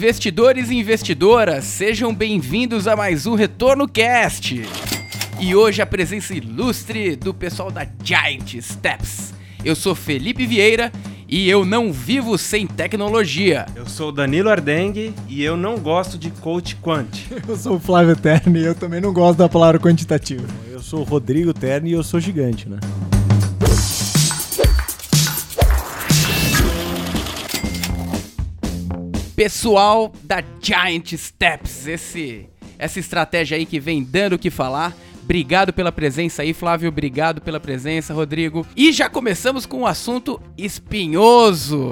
Investidores e investidoras, sejam bem-vindos a mais um Retorno Cast. E hoje a presença ilustre do pessoal da Giant Steps. Eu sou Felipe Vieira e eu não vivo sem tecnologia. Eu sou Danilo Ardengue e eu não gosto de coach quant. Eu sou o Flávio Terni e eu também não gosto da palavra quantitativo. Eu sou o Rodrigo Terni e eu sou gigante, né? Pessoal da Giant Steps, esse essa estratégia aí que vem dando o que falar. Obrigado pela presença aí, Flávio. Obrigado pela presença, Rodrigo. E já começamos com um assunto espinhoso.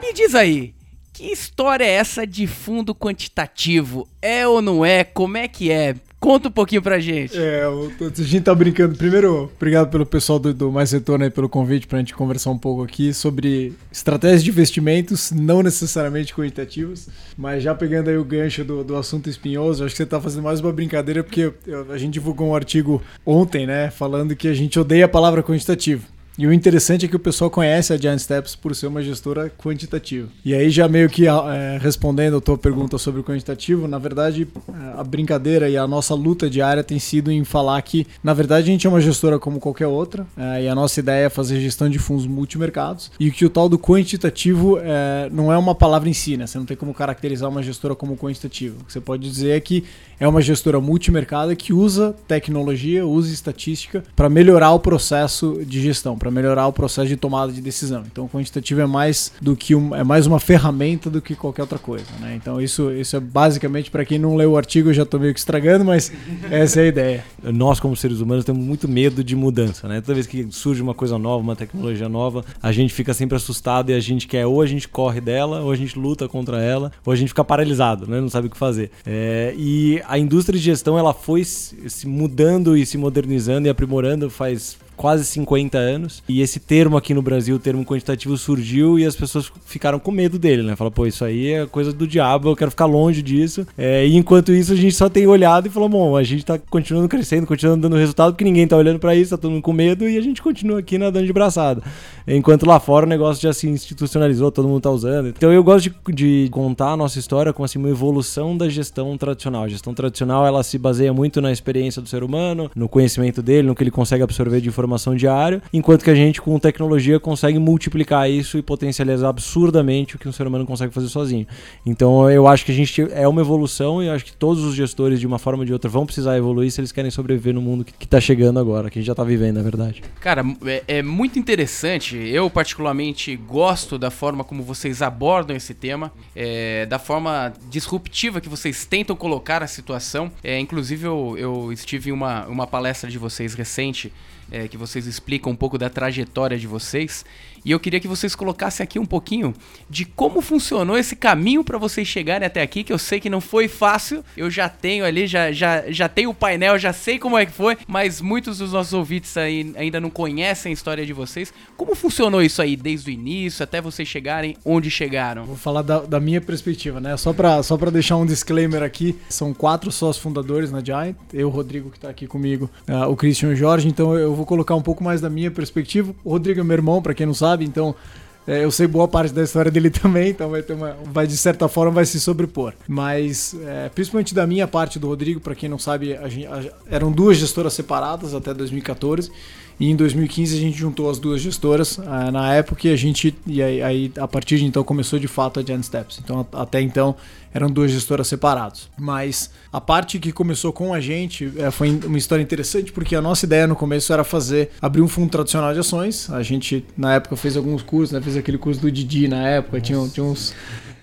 Me diz aí, que história é essa de fundo quantitativo? É ou não é? Como é que é? Conta um pouquinho pra gente. É, a gente tá brincando. Primeiro, obrigado pelo pessoal do, do Mais Retorno aí pelo convite pra gente conversar um pouco aqui sobre estratégias de investimentos, não necessariamente quantitativos, mas já pegando aí o gancho do, do assunto espinhoso, acho que você tá fazendo mais uma brincadeira porque a gente divulgou um artigo ontem, né, falando que a gente odeia a palavra quantitativo. E o interessante é que o pessoal conhece a Giant Steps por ser uma gestora quantitativa. E aí, já meio que é, respondendo a tua pergunta sobre o quantitativo, na verdade, é, a brincadeira e a nossa luta diária tem sido em falar que, na verdade, a gente é uma gestora como qualquer outra, é, e a nossa ideia é fazer gestão de fundos multimercados, e que o tal do quantitativo é, não é uma palavra em si, né? Você não tem como caracterizar uma gestora como quantitativa. O que você pode dizer é que é uma gestora multimercado que usa tecnologia, usa estatística para melhorar o processo de gestão para melhorar o processo de tomada de decisão. Então, o quantitativo é mais do que um, é mais uma ferramenta do que qualquer outra coisa. Né? Então, isso, isso é basicamente para quem não leu o artigo, eu já estou meio que estragando, mas essa é a ideia. Nós, como seres humanos, temos muito medo de mudança. Né? Toda vez que surge uma coisa nova, uma tecnologia nova, a gente fica sempre assustado e a gente quer ou a gente corre dela, ou a gente luta contra ela, ou a gente fica paralisado, né? não sabe o que fazer. É, e a indústria de gestão ela foi se mudando e se modernizando e aprimorando faz quase 50 anos. E esse termo aqui no Brasil, o termo quantitativo, surgiu e as pessoas ficaram com medo dele, né? Fala, pô, isso aí é coisa do diabo, eu quero ficar longe disso. É, e enquanto isso, a gente só tem olhado e falou, bom, a gente tá continuando crescendo, continuando dando resultado, porque ninguém tá olhando para isso, tá todo mundo com medo e a gente continua aqui nadando de braçada. Enquanto lá fora o negócio já se institucionalizou, todo mundo tá usando. Então eu gosto de, de contar a nossa história com assim, uma evolução da gestão tradicional. A gestão tradicional ela se baseia muito na experiência do ser humano, no conhecimento dele, no que ele consegue absorver de informação diária, enquanto que a gente com tecnologia consegue multiplicar isso e potencializar absurdamente o que um ser humano consegue fazer sozinho. Então eu acho que a gente é uma evolução e acho que todos os gestores de uma forma ou de outra vão precisar evoluir se eles querem sobreviver no mundo que, está chegando agora, que a gente já está vivendo, na verdade. Cara, é, é muito interessante eu, particularmente, gosto da forma como vocês abordam esse tema, é, da forma disruptiva que vocês tentam colocar a situação. É, inclusive, eu, eu estive em uma, uma palestra de vocês recente é, que vocês explicam um pouco da trajetória de vocês. E eu queria que vocês colocassem aqui um pouquinho de como funcionou esse caminho para vocês chegarem até aqui, que eu sei que não foi fácil. Eu já tenho ali, já, já, já tenho o painel, já sei como é que foi, mas muitos dos nossos ouvintes aí ainda não conhecem a história de vocês. Como funcionou isso aí desde o início até vocês chegarem onde chegaram? Vou falar da, da minha perspectiva, né? Só para só deixar um disclaimer aqui: são quatro sócios fundadores na Giant, eu, Rodrigo, que tá aqui comigo, uh, o Christian e o Jorge, então eu vou colocar um pouco mais da minha perspectiva. O Rodrigo é meu irmão, para quem não sabe sabe? Então, é, eu sei boa parte da história dele também, então vai ter uma. Vai, de certa forma, vai se sobrepor. Mas, é, principalmente da minha parte do Rodrigo, para quem não sabe, a gente, a, eram duas gestoras separadas até 2014. E em 2015 a gente juntou as duas gestoras. Ah, na época a gente. E aí, aí, a partir de então começou de fato a Giant Steps. Então até então eram duas gestoras separadas. Mas a parte que começou com a gente é, foi uma história interessante porque a nossa ideia no começo era fazer abrir um fundo tradicional de ações. A gente na época fez alguns cursos, né? fez aquele curso do Didi na época, tinha, tinha uns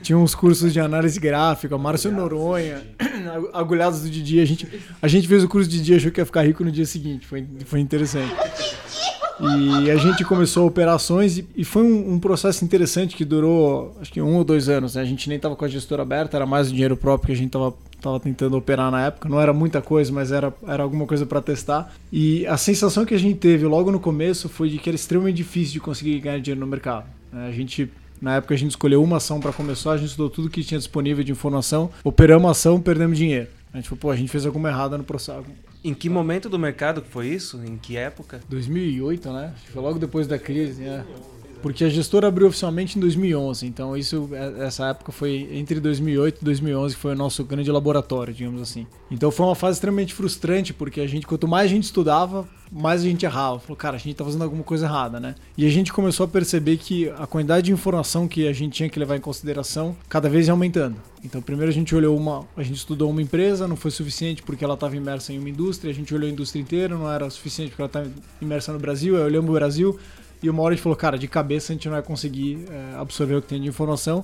tinha uns cursos de análise gráfica, Márcio Noronha, agulhados do Didi. A gente, a gente fez o curso de Didi e achou que ia ficar rico no dia seguinte. Foi, foi interessante. E a gente começou operações e, e foi um, um, processo interessante que durou acho que um ou dois anos. Né? A gente nem estava com a gestora aberta, era mais o dinheiro próprio que a gente estava tava tentando operar na época. Não era muita coisa, mas era, era alguma coisa para testar. E a sensação que a gente teve logo no começo foi de que era extremamente difícil de conseguir ganhar dinheiro no mercado. A gente na época a gente escolheu uma ação para começar, a gente estudou tudo que tinha disponível de informação, operamos a ação, perdemos dinheiro. A gente falou, pô, a gente fez alguma errada no processo. Em que momento do mercado foi isso? Em que época? 2008, né? Foi logo depois da crise, né? Porque a gestora abriu oficialmente em 2011. Então isso, é, essa época foi entre 2008 e 2011 que foi o nosso grande laboratório, digamos assim. Então foi uma fase extremamente frustrante porque a gente, quanto mais a gente estudava, mais a gente errava. Falou, cara, a gente tá fazendo alguma coisa errada, né? E a gente começou a perceber que a quantidade de informação que a gente tinha que levar em consideração cada vez ia aumentando. Então, primeiro a gente olhou uma, a gente estudou uma empresa, não foi suficiente porque ela estava imersa em uma indústria, a gente olhou a indústria inteira, não era suficiente porque ela estava imersa no Brasil, aí olhamos o Brasil e uma hora a gente falou, cara, de cabeça a gente não vai conseguir é, absorver o que tem de informação.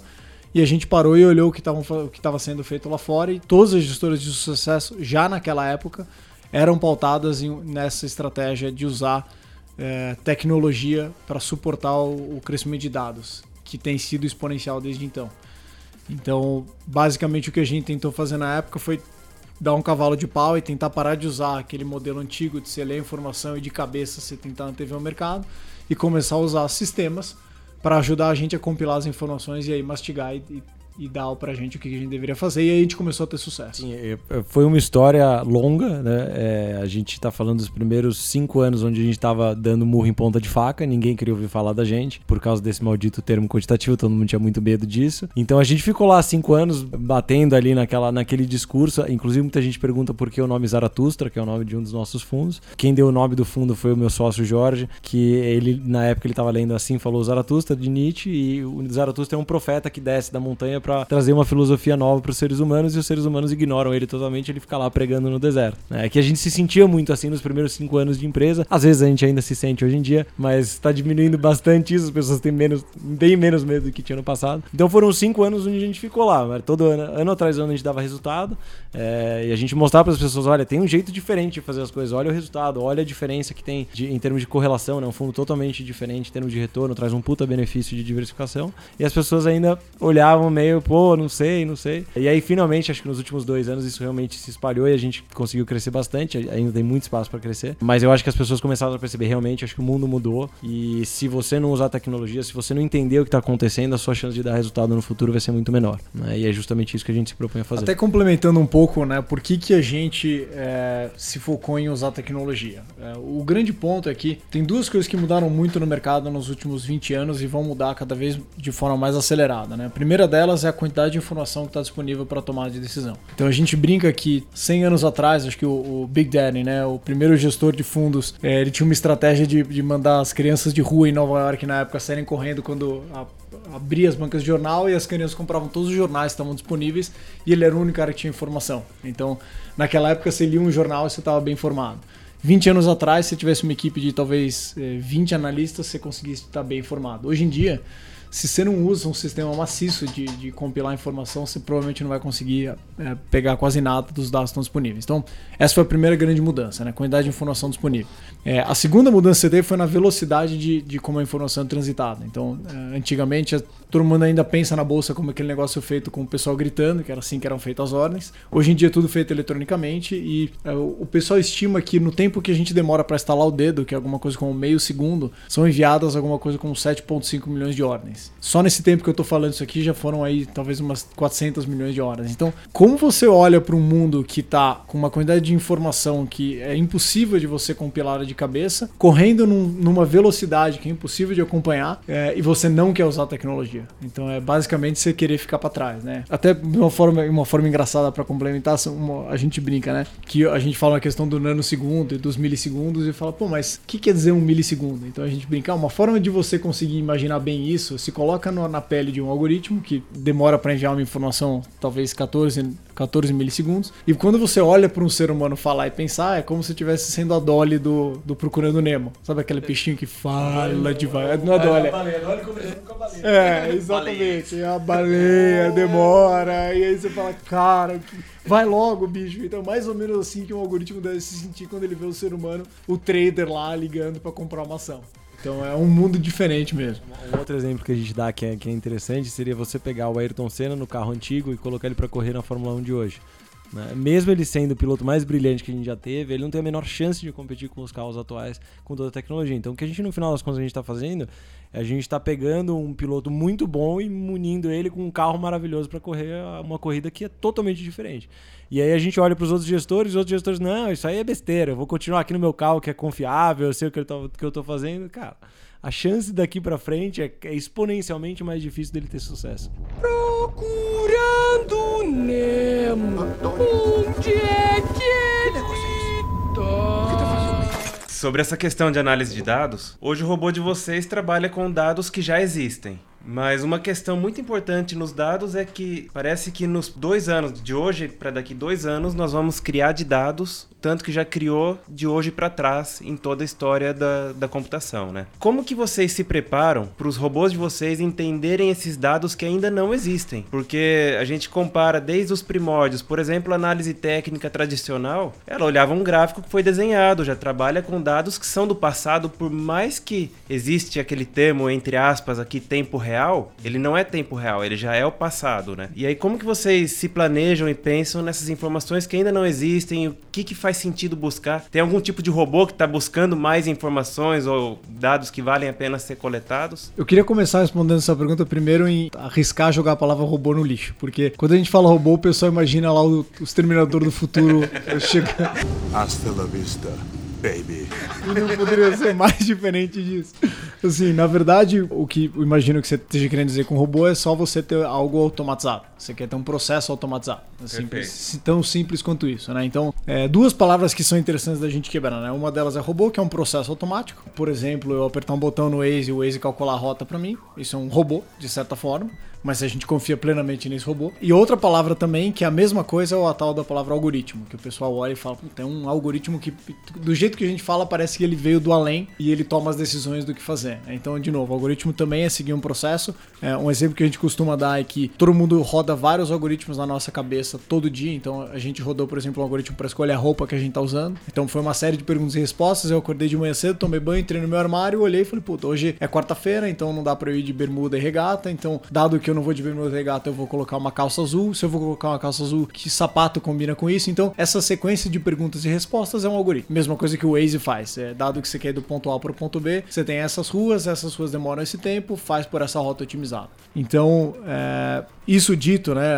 E a gente parou e olhou o que estava sendo feito lá fora e todas as gestoras de sucesso já naquela época eram pautadas em, nessa estratégia de usar é, tecnologia para suportar o, o, crescimento de dados, que tem sido exponencial desde então. Então, basicamente, o que a gente tentou fazer na época foi dar um cavalo de pau e tentar parar de usar aquele modelo antigo de você ler informação e de cabeça você tentar antever o mercado e começar a usar sistemas para ajudar a gente a compilar as informações e aí mastigar e, e dar pra gente o que a gente deveria fazer, e aí a gente começou a ter sucesso. Sim, é, é, foi uma história longa, né? É, a gente tá falando dos primeiros cinco anos onde a gente tava dando murro em ponta de faca, ninguém queria ouvir falar da gente, por causa desse maldito termo quantitativo, todo mundo tinha muito medo disso. Então a gente ficou lá cinco anos batendo ali naquela, naquele discurso, inclusive muita gente pergunta por que o nome Zaratustra, que é o nome de um dos nossos fundos. Quem deu o nome do fundo foi o meu sócio Jorge, que ele, na época, ele tava lendo assim, falou Zaratustra de Nietzsche, e o Zaratustra é um profeta que desce da montanha para trazer uma filosofia nova para os seres humanos e os seres humanos ignoram ele totalmente, ele fica lá pregando no deserto. É que a gente se sentia muito assim nos primeiros cinco anos de empresa, às vezes a gente ainda se sente hoje em dia, mas está diminuindo bastante isso, as pessoas têm menos, bem menos medo do que tinha no passado. Então foram cinco anos onde a gente ficou lá, todo ano, ano atrás ano a gente dava resultado é, e a gente mostrava para as pessoas, olha, tem um jeito diferente de fazer as coisas, olha o resultado, olha a diferença que tem de, em termos de correlação, né? um fundo totalmente diferente em termos de retorno, traz um puta benefício de diversificação e as pessoas ainda olhavam meio, pô, não sei, não sei. E aí, finalmente, acho que nos últimos dois anos isso realmente se espalhou e a gente conseguiu crescer bastante. Ainda tem muito espaço para crescer. Mas eu acho que as pessoas começaram a perceber realmente, acho que o mundo mudou. E se você não usar tecnologia, se você não entender o que está acontecendo, a sua chance de dar resultado no futuro vai ser muito menor. Né? E é justamente isso que a gente se propõe a fazer. Até complementando um pouco, né? Por que, que a gente é, se focou em usar tecnologia? É, o grande ponto é que tem duas coisas que mudaram muito no mercado nos últimos 20 anos e vão mudar cada vez de forma mais acelerada. Né? A primeira delas é a quantidade de informação que está disponível para tomada de decisão. Então a gente brinca que 100 anos atrás, acho que o, o Big Daddy, né, o primeiro gestor de fundos, é, ele tinha uma estratégia de, de, mandar as crianças de rua em Nova York na época saírem correndo quando a, abria as bancas de jornal e as crianças compravam todos os jornais que estavam disponíveis e ele era o único cara que tinha informação. Então naquela época você lia um jornal e você estava bem informado. 20 anos atrás, se tivesse uma equipe de talvez 20 é, analistas, você conseguisse estar bem informado. Hoje em dia, se você não usa um sistema maciço de, de compilar informação, você provavelmente não vai conseguir é, pegar quase nada dos dados que estão disponíveis. Então, essa foi a primeira grande mudança, né? Quantidade de informação disponível. É, a segunda mudança que você teve foi na velocidade de, de como a informação é transitada. Então, é, antigamente, todo mundo ainda pensa na bolsa como aquele negócio feito com o pessoal gritando, que era assim que eram feitas as ordens. Hoje em dia, é tudo feito eletronicamente e é, o pessoal estima que no tempo que a gente demora para instalar o dedo, que é alguma coisa como meio segundo, são enviadas alguma coisa como 7,5 milhões de ordens. Só nesse tempo que eu tô falando isso aqui já foram aí talvez umas 400 milhões de horas. Então, como você olha para um mundo que tá com uma quantidade de informação que é impossível de você compilar de cabeça, correndo num, numa velocidade que é impossível de acompanhar, é, e você não quer usar tecnologia. Então, é basicamente você querer ficar para trás, né? Até de uma forma, uma forma engraçada para complementar, uma, a gente brinca, né? Que a gente fala a questão do nanosegundo e dos milissegundos e fala, pô, mas o que quer dizer um milissegundo? Então a gente brinca, ah, uma forma de você conseguir imaginar bem isso, se coloca no, na pele de um algoritmo que demora para enviar uma informação talvez 14, 14 milissegundos. E quando você olha para um ser humano falar e pensar, é como se estivesse sendo a Dolly do, do Procurando Nemo. Sabe aquele peixinho que fala devagar? Não é Dolly. É, exatamente. A baleia demora. E aí você fala, cara, vai logo, bicho. Então, mais ou menos assim que um algoritmo deve se sentir quando ele vê o ser humano, o trader lá ligando para comprar uma ação. Então é um mundo diferente mesmo. Um outro exemplo que a gente dá que é, que é interessante seria você pegar o Ayrton Senna no carro antigo e colocar ele para correr na Fórmula 1 de hoje. Né? Mesmo ele sendo o piloto mais brilhante que a gente já teve, ele não tem a menor chance de competir com os carros atuais com toda a tecnologia. Então o que a gente no final das contas a gente está fazendo é a gente está pegando um piloto muito bom e munindo ele com um carro maravilhoso para correr uma corrida que é totalmente diferente. E aí a gente olha para os outros gestores, os outros gestores, não, isso aí é besteira, eu vou continuar aqui no meu carro que é confiável, eu sei o que eu tô fazendo. Cara, a chance daqui para frente é, é, exponencialmente mais difícil dele ter sucesso. Procurando Nemo. Onde é que ele tá? Sobre essa questão de análise de dados, hoje o robô de vocês trabalha com dados que já existem. Mas uma questão muito importante nos dados é que parece que nos dois anos, de hoje para daqui dois anos, nós vamos criar de dados, tanto que já criou de hoje para trás em toda a história da, da computação, né? Como que vocês se preparam para os robôs de vocês entenderem esses dados que ainda não existem? Porque a gente compara desde os primórdios, por exemplo, a análise técnica tradicional, ela olhava um gráfico que foi desenhado, já trabalha com dados que são do passado, por mais que existe aquele termo entre aspas aqui tempo real real, ele não é tempo real, ele já é o passado, né? E aí como que vocês se planejam e pensam nessas informações que ainda não existem? O que que faz sentido buscar? Tem algum tipo de robô que está buscando mais informações ou dados que valem a pena ser coletados? Eu queria começar respondendo essa pergunta primeiro em arriscar jogar a palavra robô no lixo, porque quando a gente fala robô, o pessoal imagina lá o, o Exterminador do Futuro chegando. Hasta la vista baby. E não poderia ser mais diferente disso. Assim, na verdade, o que eu imagino que você esteja querendo dizer com robô é só você ter algo automatizado. Você quer ter um processo automatizado. Simples, tão simples quanto isso, né? Então, é, duas palavras que são interessantes da gente quebrar, né? Uma delas é robô, que é um processo automático. Por exemplo, eu apertar um botão no Waze e o Waze calcular a rota para mim. Isso é um robô, de certa forma mas a gente confia plenamente nesse robô. E outra palavra também, que é a mesma coisa, é a tal da palavra algoritmo, que o pessoal olha e fala, tem um algoritmo que, do jeito que a gente fala, parece que ele veio do além e ele toma as decisões do que fazer. Então, de novo, algoritmo também é seguir um processo. É, um exemplo que a gente costuma dar é que todo mundo roda vários algoritmos na nossa cabeça todo dia. Então, a gente rodou, por exemplo, um algoritmo para escolher a roupa que a gente tá usando. Então, foi uma série de perguntas e respostas. Eu acordei de manhã cedo, tomei banho, entrei no meu armário, olhei e falei, puta, hoje é quarta-feira, então não dá para eu ir de bermuda e regata. Então, dado que eu não vou de e regata, eu vou colocar uma calça azul. Se eu vou colocar uma calça azul, que sapato combina com isso? Então, essa sequência de perguntas e respostas é um algoritmo. Mesma coisa que o Waze faz. É, dado que você quer ir do ponto A para o ponto B, você tem essas ruas, essas ruas demoram esse tempo, faz por essa rota otimizada. Então, é, isso dito, né,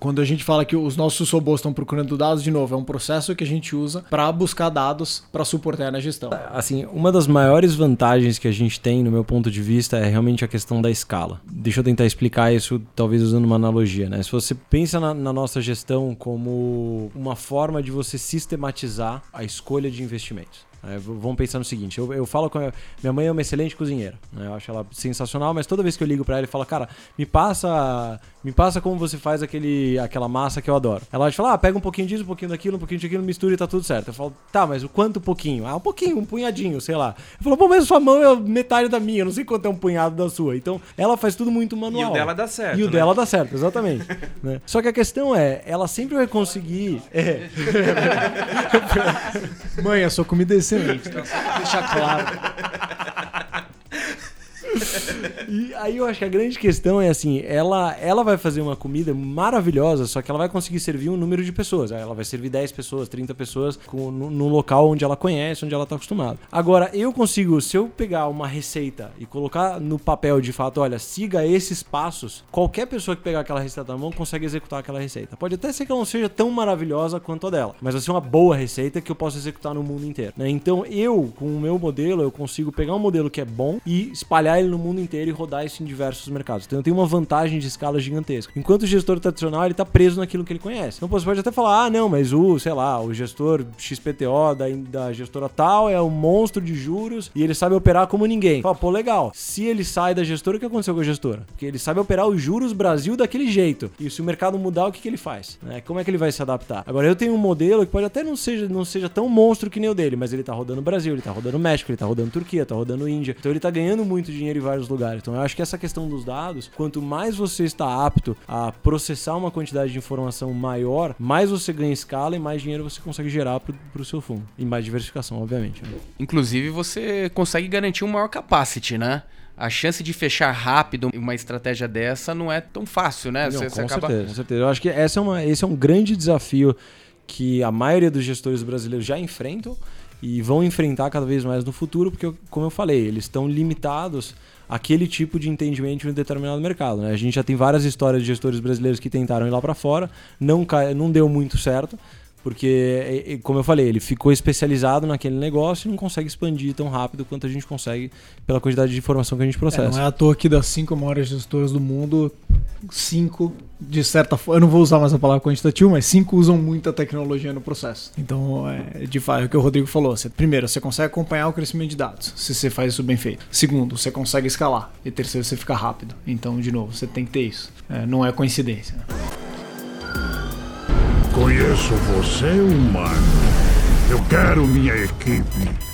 quando a gente fala que os nossos robôs estão procurando dados, de novo, é um processo que a gente usa para buscar dados para suportar na gestão. Assim, uma das maiores vantagens que a gente tem, no meu ponto de vista, é realmente a questão da escala. Deixa eu tentar explicar isso, talvez usando uma analogia, né? Se você pensa na, na nossa gestão como uma forma de você sistematizar a escolha de investimentos. É, vamos pensar no seguinte: eu, eu falo com a minha mãe é uma excelente cozinheira, né? eu acho ela sensacional, mas toda vez que eu ligo para ela e falo, cara, me passa, me passa como você faz aquele, aquela massa que eu adoro. Ela vai falar, ah, pega um pouquinho disso, um pouquinho daquilo, um pouquinho daquilo, mistura e tá tudo certo. Eu falo, tá, mas o quanto pouquinho? Ah, um pouquinho, um punhadinho, sei lá. Eu falo, pô, mas sua mão é metade da minha, eu não sei quanto é um punhado da sua. Então, ela faz tudo muito manual. E o dela dá certo. E o né? dela dá certo, exatamente. né? Só que a questão é, ela sempre vai conseguir. É. mãe, a sua comida é excelente. Deixar claro. e aí eu acho que a grande questão é assim, ela, ela vai fazer uma comida maravilhosa, só que ela vai conseguir servir um número de pessoas. Ela vai servir 10 pessoas, 30 pessoas com, no, no local onde ela conhece, onde ela está acostumada. Agora, eu consigo, se eu pegar uma receita e colocar no papel de fato, olha, siga esses passos, qualquer pessoa que pegar aquela receita na mão consegue executar aquela receita. Pode até ser que ela não seja tão maravilhosa quanto a dela, mas vai ser uma boa receita que eu posso executar no mundo inteiro. Né? Então, eu, com o meu modelo, eu consigo pegar um modelo que é bom e espalhar ele no mundo inteiro e rodar isso em diversos mercados. Então tenho uma vantagem de escala gigantesca. Enquanto o gestor tradicional, ele tá preso naquilo que ele conhece. Então você pode até falar, ah, não, mas o, sei lá, o gestor XPTO da, da gestora tal é um monstro de juros e ele sabe operar como ninguém. Fala, pô, legal. Se ele sai da gestora, o que aconteceu com a gestora? Porque ele sabe operar os juros Brasil daquele jeito. E se o mercado mudar, o que, que ele faz? Né? Como é que ele vai se adaptar? Agora, eu tenho um modelo que pode até não seja, não seja tão monstro que nem o dele, mas ele tá rodando Brasil, ele tá rodando México, ele tá rodando Turquia, tá rodando Índia. Então ele tá ganhando muito dinheiro em vários lugares. Então eu acho que essa questão dos dados, quanto mais você está apto a processar uma quantidade de informação maior, mais você ganha escala e mais dinheiro você consegue gerar para o seu fundo. E mais diversificação, obviamente. Né? Inclusive, você consegue garantir um maior capacity, né? a chance de fechar rápido uma estratégia dessa não é tão fácil, né? Não, você, com, você acaba... certeza, com certeza. Eu acho que essa é uma, esse é um grande desafio que a maioria dos gestores brasileiros já enfrentam e vão enfrentar cada vez mais no futuro, porque, como eu falei, eles estão limitados àquele tipo de entendimento em um determinado mercado. Né? A gente já tem várias histórias de gestores brasileiros que tentaram ir lá para fora, não, não deu muito certo Porque, como eu falei, ele ficou especializado naquele negócio e não consegue expandir tão rápido quanto a gente consegue pela quantidade de informação que a gente processa. É, não é à toa que das cinco maiores gestoras do mundo, cinco, de certa forma, eu não vou usar mais a palavra quantitativo, mas cinco usam muita tecnologia no processo. Então, é, de fato, é o que o Rodrigo falou. Você, primeiro, você consegue acompanhar o crescimento de dados, se você faz isso bem feito. Segundo, você consegue escalar. E terceiro, você fica rápido. Então, de novo, você tem que ter isso. É, não é coincidência. Conheço você, humano. Eu quero minha equipe.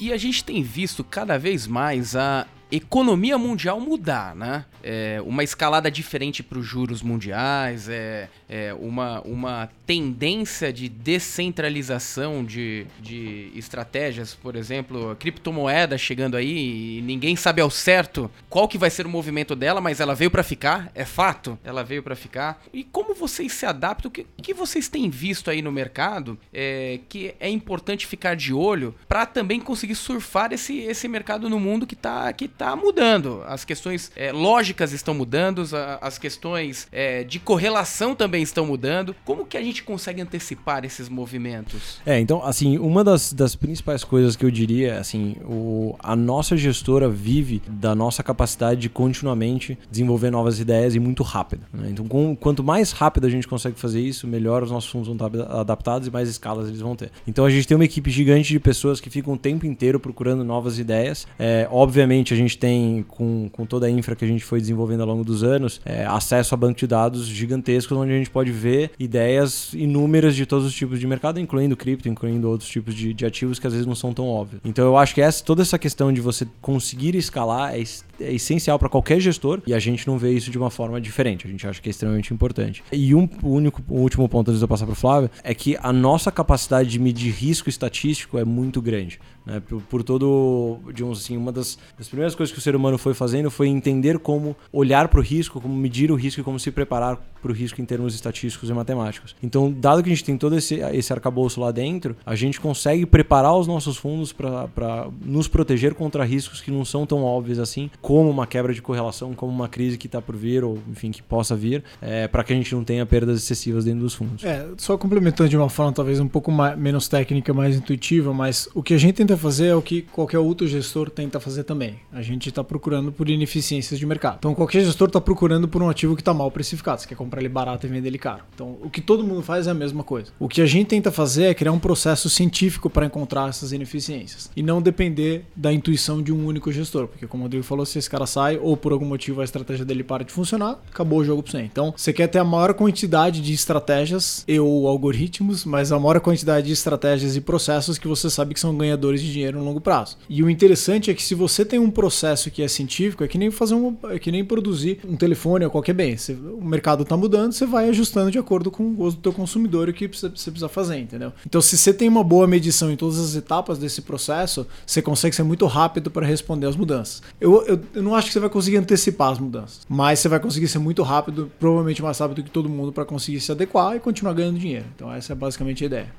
E a gente tem visto cada vez mais a economia mundial mudar, né? É uma escalada diferente para os juros mundiais, é, é uma, uma tendência de descentralização de, de estratégias, por exemplo, criptomoeda chegando aí e ninguém sabe ao certo qual que vai ser o movimento dela, mas ela veio para ficar, é fato, ela veio para ficar. E como vocês se adaptam? O que, que vocês têm visto aí no mercado é, que é importante ficar de olho para também conseguir surfar esse, esse mercado no mundo que está que tá mudando? As questões é, lógicas estão mudando, as questões é, de correlação também estão mudando. Como que a gente consegue antecipar esses movimentos? É, então, assim, uma das, das principais coisas que eu diria, assim, o, a nossa gestora vive da nossa capacidade de continuamente desenvolver novas ideias e muito rápido. Né? Então, com, quanto mais rápido a gente consegue fazer isso, melhor os nossos fundos vão estar adaptados e mais escalas eles vão ter. Então, a gente tem uma equipe gigante de pessoas que ficam o tempo inteiro procurando novas ideias. É, obviamente, a gente tem, com, com toda a infra que a gente foi desenvolvendo ao longo dos anos, é, acesso a banco de dados gigantescos onde a gente pode ver ideias inúmeras de todos os tipos de mercado, incluindo cripto, incluindo outros tipos de, de ativos que às vezes não são tão óbvios. Então eu acho que essa, toda essa questão de você conseguir escalar é, é essencial para qualquer gestor e a gente não vê isso de uma forma diferente. A gente acha que é extremamente importante. E um único, último ponto antes de eu passar para o Flávio é que a nossa capacidade de medir risco estatístico é muito grande. Né? Por, por, todo, digamos assim, uma das, das primeiras coisas que o ser humano foi fazendo foi entender como olhar para o risco, como medir o risco e como se preparar para o risco em termos estatísticos e matemáticos. Então, dado que a gente tem todo esse, esse arcabouço lá dentro, a gente consegue preparar os nossos fundos para nos proteger contra riscos que não são tão óbvios assim, como uma quebra de correlação, como uma crise que está por vir, ou enfim, que possa vir, é, para que a gente não tenha perdas excessivas dentro dos fundos. É, só complementando de uma forma talvez um pouco mais, menos técnica, mais intuitiva, mas o que a gente tenta fazer é o que qualquer outro gestor tenta fazer também. A gente está procurando por ineficiências de mercado. Então, qualquer gestor está procurando por um ativo que está mal precificado. Você quer comprar ele barato e vender ele caro. Então, o que todo mundo faz é a mesma coisa. O que a gente tenta fazer é criar um processo científico para encontrar essas ineficiências e não depender da intuição de um único gestor. Porque, como o Rodrigo falou, se esse cara sai ou por algum motivo a estratégia dele para de funcionar, acabou o jogo para você. Então, você quer ter a maior quantidade de estratégias e ou algoritmos, mas a maior quantidade de estratégias e processos que você sabe que são ganhadores de dinheiro no longo prazo. E o interessante é que se você tem um processo que é científico, é que nem fazer um, é que nem produzir um telefone ou qualquer bem. Você, o mercado está mudando, você vai ajustando de acordo com o gosto do teu consumidor e o que você precisa fazer, entendeu? Então, se você tem uma boa medição em todas as etapas desse processo, você consegue ser muito rápido para responder às mudanças. Eu, eu, eu, não acho que você vai conseguir antecipar as mudanças, mas você vai conseguir ser muito rápido, provavelmente mais rápido que todo mundo, para conseguir se adequar e continuar ganhando dinheiro. Então, essa é basicamente a ideia.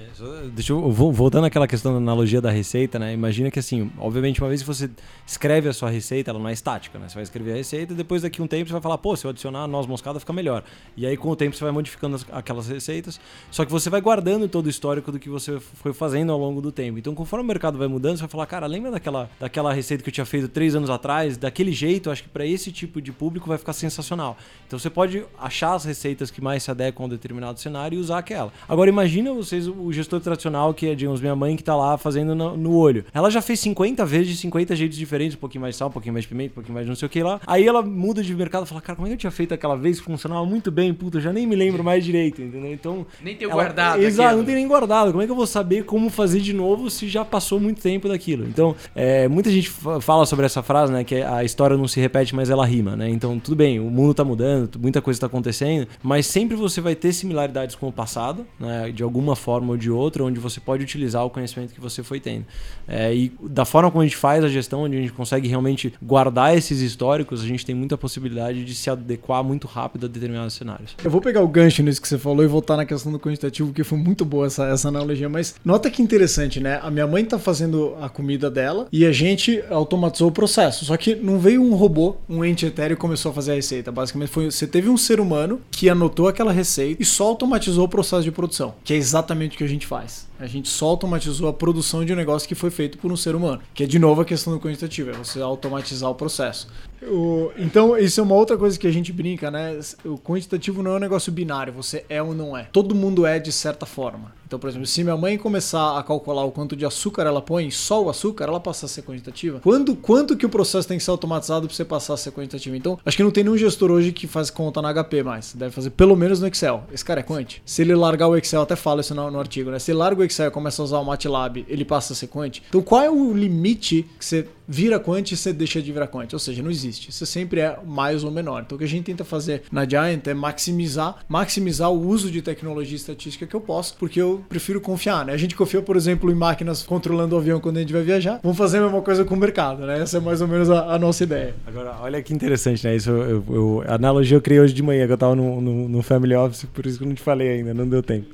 Deixa eu, voltando àquela questão da analogia da receita, né? Imagina que assim, obviamente, uma vez que você escreve a sua receita, ela não é estática, né? Você vai escrever a receita e depois daqui um tempo você vai falar, pô, se eu adicionar noz moscada fica melhor. E aí com o tempo você vai modificando as, aquelas receitas, só que você vai guardando todo o histórico do que você foi fazendo ao longo do tempo. Então conforme o mercado vai mudando, você vai falar, cara, lembra daquela, daquela receita que eu tinha feito três anos atrás? Daquele jeito, acho que para esse tipo de público vai ficar sensacional. Então você pode achar as receitas que mais se adequam a um determinado cenário e usar aquela. Agora imagina vocês o gestor tradicional que é, digamos, minha mãe que tá lá fazendo no, no olho. Ela já fez 50 vezes de 50 jeitos diferentes, um pouquinho mais sal, um pouquinho mais pimenta, um pouquinho mais não sei o que lá. Aí ela muda de mercado e fala, cara, como é que eu tinha feito aquela vez que funcionava muito bem, puta, eu já nem me lembro mais direito, entendeu? Então. Nem tem guardado. Exato, não tem nem guardado. Como é que eu vou saber como fazer de novo se já passou muito tempo daquilo? Então, é, muita gente fala sobre essa frase, né? Que a história não se repete, mas ela rima, né? Então, tudo bem, o mundo tá mudando, muita coisa tá acontecendo, mas sempre você vai ter similaridades com o passado, né? De alguma forma ou de outra, onde você pode utilizar o conhecimento que você foi tendo. É, e da forma como a gente faz a gestão, onde a gente consegue realmente guardar esses históricos, a gente tem muita possibilidade de se adequar muito rápido a determinados cenários. Eu vou pegar o gancho nisso que você falou e voltar na questão do quantitativo, que foi muito boa essa, essa analogia. Mas nota que interessante, né? A minha mãe tá fazendo a comida dela e a gente automatizou o processo. Só que não veio um robô, um ente etéreo e começou a fazer a receita. Basicamente, foi, você teve um ser humano que anotou aquela receita e só automatizou o processo de produção, que é exatamente o que a gente faz. A gente só automatizou a produção de um negócio que foi feito por um ser humano. Que é de novo a questão do quantitativo, é você automatizar o processo. O- então, isso é uma outra coisa que a gente brinca, né? O quantitativo não é um negócio binário, você é ou não é. Todo mundo é de certa forma. Então, por exemplo, se minha mãe começar a calcular o quanto de açúcar ela põe, só o açúcar, ela passa a ser quantitativa. Quando, quanto que o processo tem que ser automatizado para você passar a ser quantitativo? Então, acho que não tem nenhum gestor hoje que faz conta na HP mais. Deve fazer pelo menos no Excel. Esse cara é quant. Se ele largar o Excel, até fala isso no, no artigo, né? Se ele larga o Excel e começa a usar o MATLAB, ele passa a ser quant. Então, qual é o limite que você vira quant e você deixa de virar quant? Ou seja, não existe. Você sempre é mais ou menor. Então, o que a gente tenta fazer na Giant é maximizar, maximizar o uso de tecnologia estatística que eu posso, porque eu prefiro confiar, né? A gente confia, por exemplo, em máquinas controlando o avião quando a gente vai viajar. Vamos fazer a mesma coisa com o mercado, né? Essa é mais ou menos a, a nossa ideia. Agora, olha que interessante, né? Isso, eu, eu- a analogia eu criei hoje de manhã, que eu tava no, no, no Family Office, por isso que eu não te falei ainda, não deu tempo.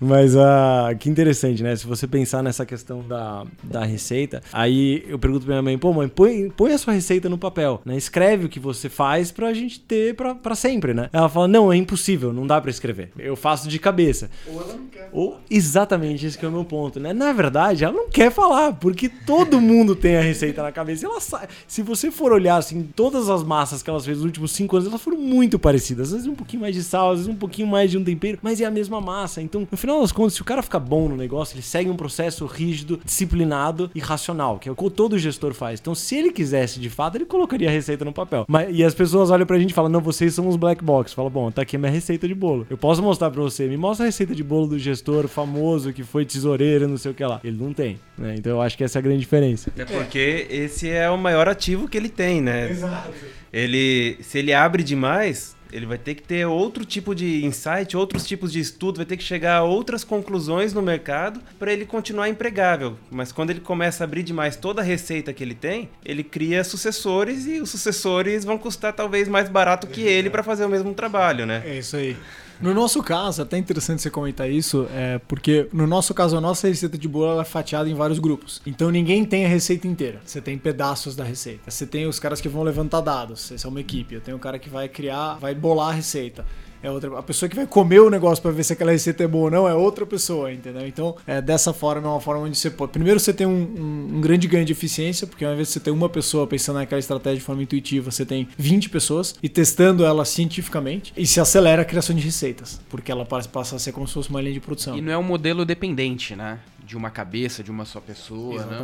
Mas ah, que interessante, né? Se você pensar nessa questão da, da receita, aí eu pergunto pra minha mãe, pô, mãe, põe, põe a sua receita no papel, né? Escreve o que você faz pra gente ter pra, pra sempre, né? Ela fala, não, é impossível, não dá pra escrever. Eu faço de cabeça. Ou ela não quer. Ou exatamente esse que é o meu ponto, né? Na verdade, ela não quer falar, porque todo mundo tem a receita na cabeça. E Ela sa- Se você for olhar assim, todas as massas que elas fez nos últimos cinco anos, elas foram muito parecidas. Às vezes um pouquinho mais de sal, às vezes um pouquinho mais de um tempero, mas é a mesma massa. Então, no final das contas, se o cara ficar bom no negócio, ele segue um processo rígido, disciplinado e racional, que é o que todo gestor faz. Então, se ele quisesse de fato, ele colocaria a receita no papel. Mas, e as pessoas olham pra gente e falam: Não, vocês são os black box. Fala, bom, tá aqui a minha receita de bolo. Eu posso mostrar pra você, me mostra a receita de bolo do gestor famoso que foi tesoureiro, não sei o que lá. Ele não tem, né? Então eu acho que essa é a grande diferença. É porque esse é o maior ativo que ele tem, né? Exato. Ele, se ele abre demais, ele vai ter que ter outro tipo de insight, outros tipos de estudo, vai ter que chegar a outras conclusões no mercado para ele continuar empregável. Mas quando ele começa a abrir demais toda a receita que ele tem, ele cria sucessores e os sucessores vão custar talvez mais barato que ele para fazer o mesmo trabalho, né? É isso aí. No nosso caso, é até interessante você comentar isso, é porque no nosso caso, a nossa receita de bolo é fatiada em vários grupos. Então ninguém tem a receita inteira. Você tem pedaços da receita. Você tem os caras que vão levantar dados. Essa é uma equipe. Eu tenho o cara que vai criar, vai bolar a receita. É outra, a pessoa que vai comer o negócio para ver se aquela receita é boa ou não é outra pessoa, entendeu? Então, é, dessa forma é uma forma onde você pode. Primeiro, você tem um, um- um grande ganho de eficiência, porque ao invés de você ter uma pessoa pensando naquela estratégia de forma intuitiva, você tem 20 pessoas e testando ela cientificamente e se acelera a criação de receitas, porque ela passa a ser como se fosse uma linha de produção. E não é um modelo dependente, né? De uma cabeça, de uma só pessoa, né?